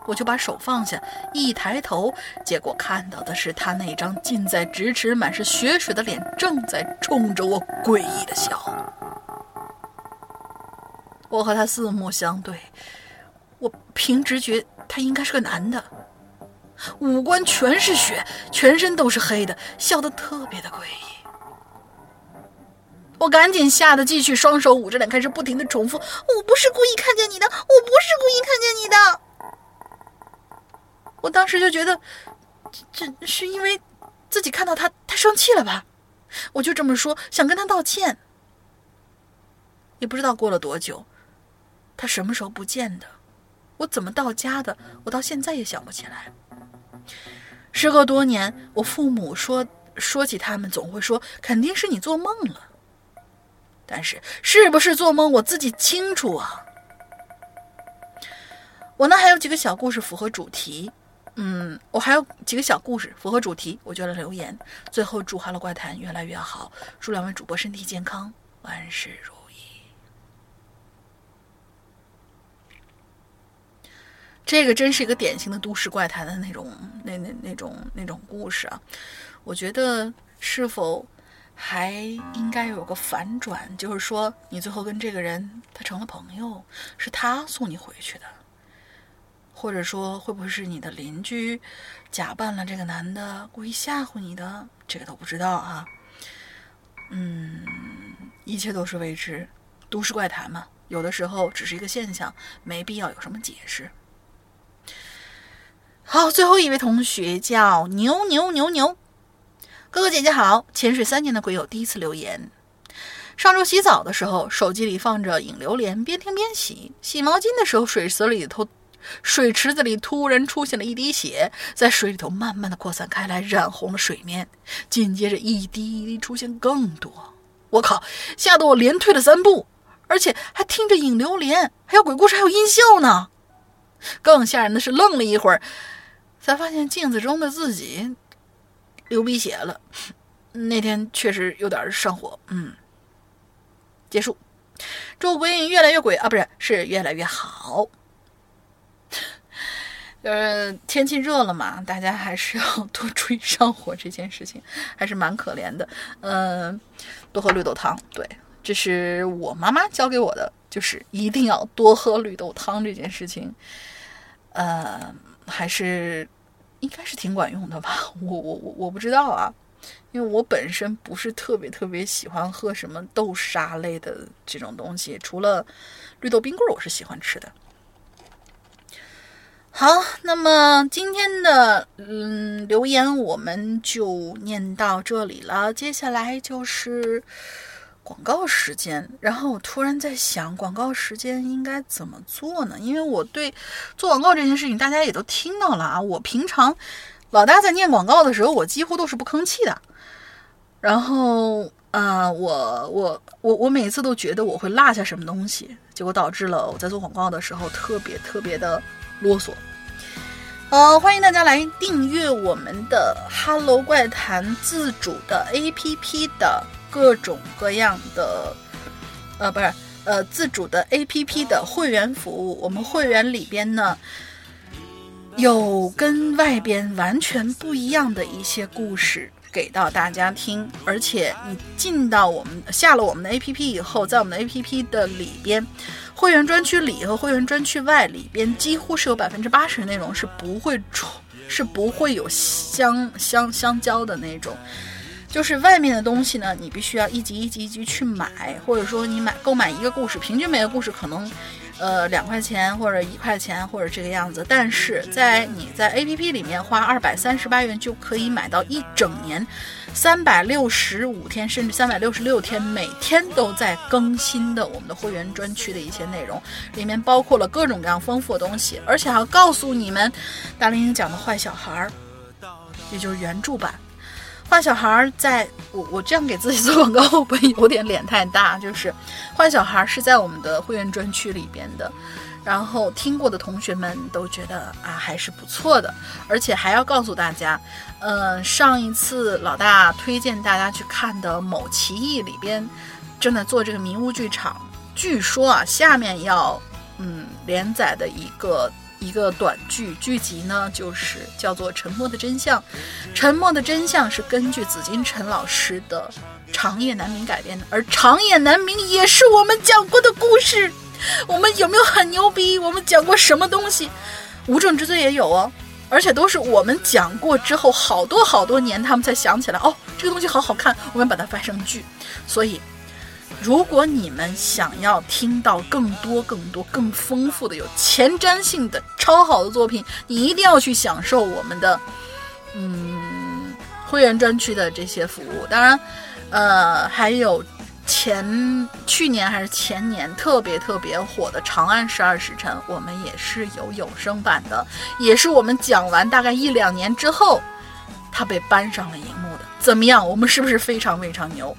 我就把手放下，一抬头，结果看到的是他那张近在咫尺、满是血水的脸，正在冲着我诡异的笑。我和他四目相对，我凭直觉他应该是个男的，五官全是血，全身都是黑的，笑得特别的诡异。我赶紧吓得继续双手捂着脸，开始不停的重复：“我不是故意看见你的，我不是故意看见你的。”我当时就觉得，这是因为自己看到他，他生气了吧？我就这么说，想跟他道歉。也不知道过了多久。他什么时候不见的？我怎么到家的？我到现在也想不起来。时隔多年，我父母说说起他们，总会说肯定是你做梦了。但是是不是做梦，我自己清楚啊。我呢还有几个小故事符合主题，嗯，我还有几个小故事符合主题，我就来留言。最后祝《哈喽怪谈》越来越好，祝两位主播身体健康，万事如意。这个真是一个典型的都市怪谈的那种、那那那种、那种故事啊！我觉得是否还应该有个反转，就是说你最后跟这个人他成了朋友，是他送你回去的，或者说会不会是你的邻居假扮了这个男的故意吓唬你的？这个都不知道啊。嗯，一切都是未知，都市怪谈嘛，有的时候只是一个现象，没必要有什么解释。好，最后一位同学叫牛牛牛牛，哥哥姐姐好，潜水三年的鬼友第一次留言。上周洗澡的时候，手机里放着影流连，边听边洗。洗毛巾的时候，水池里头，水池子里突然出现了一滴血，在水里头慢慢的扩散开来，染红了水面。紧接着一滴一滴出现更多，我靠，吓得我连退了三步，而且还听着影流连，还有鬼故事，还有音效呢。更吓人的是，愣了一会儿。才发现镜子中的自己流鼻血了，那天确实有点上火。嗯，结束。祝鬼影越来越鬼啊，不是，是越来越好。呃，天气热了嘛，大家还是要多注意上火这件事情，还是蛮可怜的。嗯，多喝绿豆汤。对，这是我妈妈教给我的，就是一定要多喝绿豆汤这件事情。呃，还是。应该是挺管用的吧，我我我我不知道啊，因为我本身不是特别特别喜欢喝什么豆沙类的这种东西，除了绿豆冰棍我是喜欢吃的。好，那么今天的嗯留言我们就念到这里了，接下来就是。广告时间，然后我突然在想，广告时间应该怎么做呢？因为我对做广告这件事情，大家也都听到了啊。我平常老大在念广告的时候，我几乎都是不吭气的。然后啊，我我我我每次都觉得我会落下什么东西，结果导致了我在做广告的时候特别特别的啰嗦。呃，欢迎大家来订阅我们的《哈喽怪谈》自主的 APP 的。各种各样的，呃，不是，呃，自主的 APP 的会员服务。我们会员里边呢，有跟外边完全不一样的一些故事给到大家听。而且你进到我们下了我们的 APP 以后，在我们的 APP 的里边，会员专区里和会员专区外里边，几乎是有百分之八十的内容是不会重，是不会有相相相交的那种。就是外面的东西呢，你必须要一集一集一集去买，或者说你买购买一个故事，平均每个故事可能，呃两块钱或者一块钱或者这个样子。但是在你在 A P P 里面花二百三十八元就可以买到一整年，三百六十五天甚至三百六十六天，每天都在更新的我们的会员专区的一些内容，里面包括了各种各样丰富的东西，而且还要告诉你们，大玲玲讲的坏小孩儿，也就是原著版。坏小孩儿在我我这样给自己做广告会不会有点脸太大？就是坏小孩儿是在我们的会员专区里边的，然后听过的同学们都觉得啊还是不错的，而且还要告诉大家，嗯，上一次老大推荐大家去看的某奇异里边正在做这个迷雾剧场，据说啊下面要嗯连载的一个一个短剧剧集呢，就是叫做《沉默的真相》。《沉默的真相》是根据紫金陈老师的《长夜难明》改编的，而《长夜难明》也是我们讲过的故事。我们有没有很牛逼？我们讲过什么东西？无证之罪也有哦，而且都是我们讲过之后，好多好多年他们才想起来哦，这个东西好好看，我们把它翻成剧。所以。如果你们想要听到更多、更多、更丰富的、有前瞻性的超好的作品，你一定要去享受我们的，嗯，会员专区的这些服务。当然，呃，还有前去年还是前年特别特别火的《长安十二时辰》，我们也是有有声版的，也是我们讲完大概一两年之后，它被搬上了荧幕的。怎么样？我们是不是非常非常牛？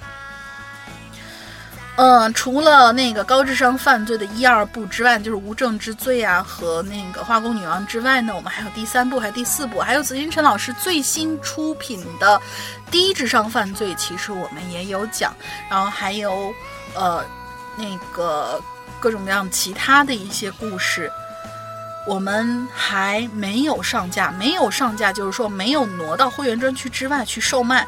嗯，除了那个高智商犯罪的一二部之外，就是无证之罪啊和那个化工女王之外呢，我们还有第三部，还有第四部，还有紫金陈老师最新出品的低智商犯罪，其实我们也有讲。然后还有呃那个各种各样其他的一些故事，我们还没有上架，没有上架就是说没有挪到会员专区之外去售卖。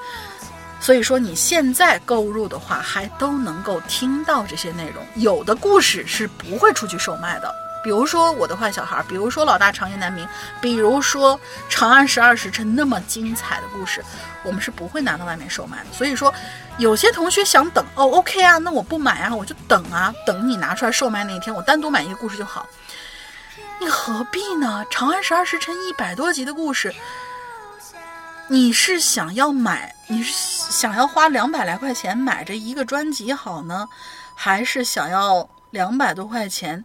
所以说你现在购入的话，还都能够听到这些内容。有的故事是不会出去售卖的，比如说我的坏小孩，比如说老大长夜难明，比如说长安十二时辰那么精彩的故事，我们是不会拿到外面售卖的。所以说，有些同学想等哦，OK 啊，那我不买啊，我就等啊，等你拿出来售卖那一天，我单独买一个故事就好。你何必呢？长安十二时辰一百多集的故事。你是想要买？你是想要花两百来块钱买这一个专辑好呢，还是想要两百多块钱，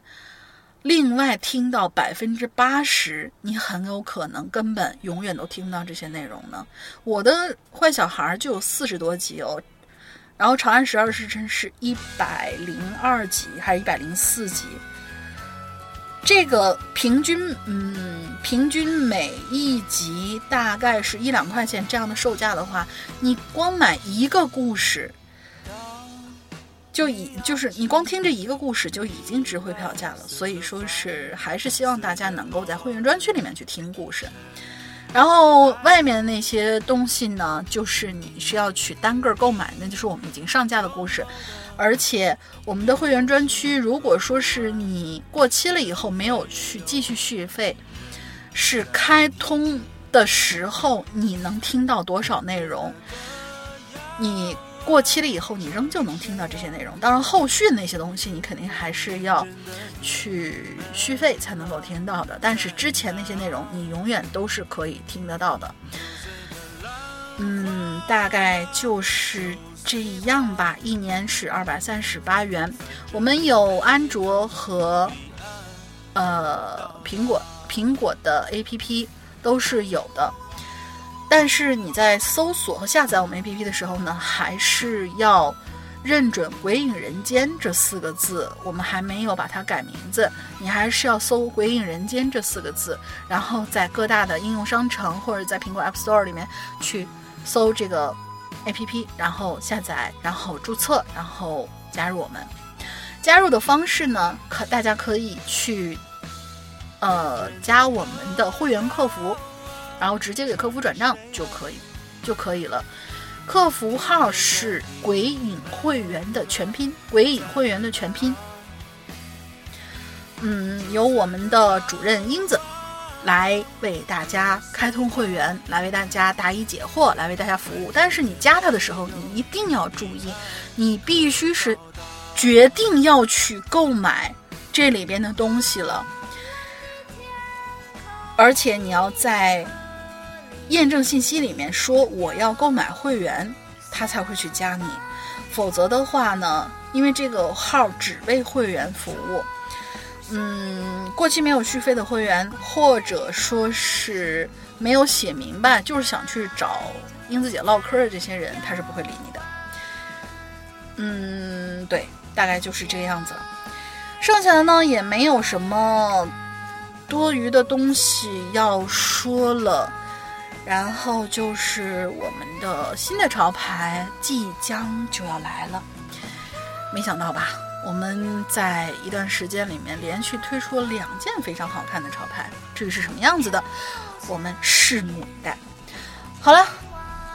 另外听到百分之八十？你很有可能根本永远都听不到这些内容呢。我的坏小孩就有四十多集哦，然后长安十二时辰是一百零二集还是一百零四集？这个平均，嗯，平均每一集大概是一两块钱这样的售价的话，你光买一个故事，就已就是你光听这一个故事就已经值回票价了。所以说是还是希望大家能够在会员专区里面去听故事，然后外面的那些东西呢，就是你是要去单个购买，那就是我们已经上架的故事。而且我们的会员专区，如果说是你过期了以后没有去继续续费，是开通的时候你能听到多少内容？你过期了以后，你仍旧能听到这些内容。当然，后续那些东西你肯定还是要去续费才能够听到的。但是之前那些内容，你永远都是可以听得到的。嗯，大概就是。这样吧，一年是二百三十八元。我们有安卓和呃苹果苹果的 APP 都是有的，但是你在搜索和下载我们 APP 的时候呢，还是要认准“鬼影人间”这四个字。我们还没有把它改名字，你还是要搜“鬼影人间”这四个字，然后在各大的应用商城或者在苹果 App Store 里面去搜这个。A P P，然后下载，然后注册，然后加入我们。加入的方式呢，可大家可以去，呃，加我们的会员客服，然后直接给客服转账就可以，就可以了。客服号是“鬼影会员”的全拼，“鬼影会员”的全拼。嗯，由我们的主任英子。来为大家开通会员，来为大家答疑解惑，来为大家服务。但是你加他的时候，你一定要注意，你必须是决定要去购买这里边的东西了，而且你要在验证信息里面说我要购买会员，他才会去加你。否则的话呢，因为这个号只为会员服务。嗯，过期没有续费的会员，或者说是没有写明白，就是想去找英子姐唠嗑的这些人，他是不会理你的。嗯，对，大概就是这个样子。剩下的呢，也没有什么多余的东西要说了。然后就是我们的新的潮牌即将就要来了，没想到吧？我们在一段时间里面连续推出了两件非常好看的潮牌，至于是什么样子的，我们拭目以待。好了，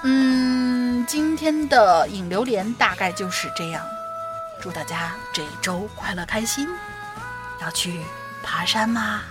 嗯，今天的影流连大概就是这样。祝大家这一周快乐开心！要去爬山吗？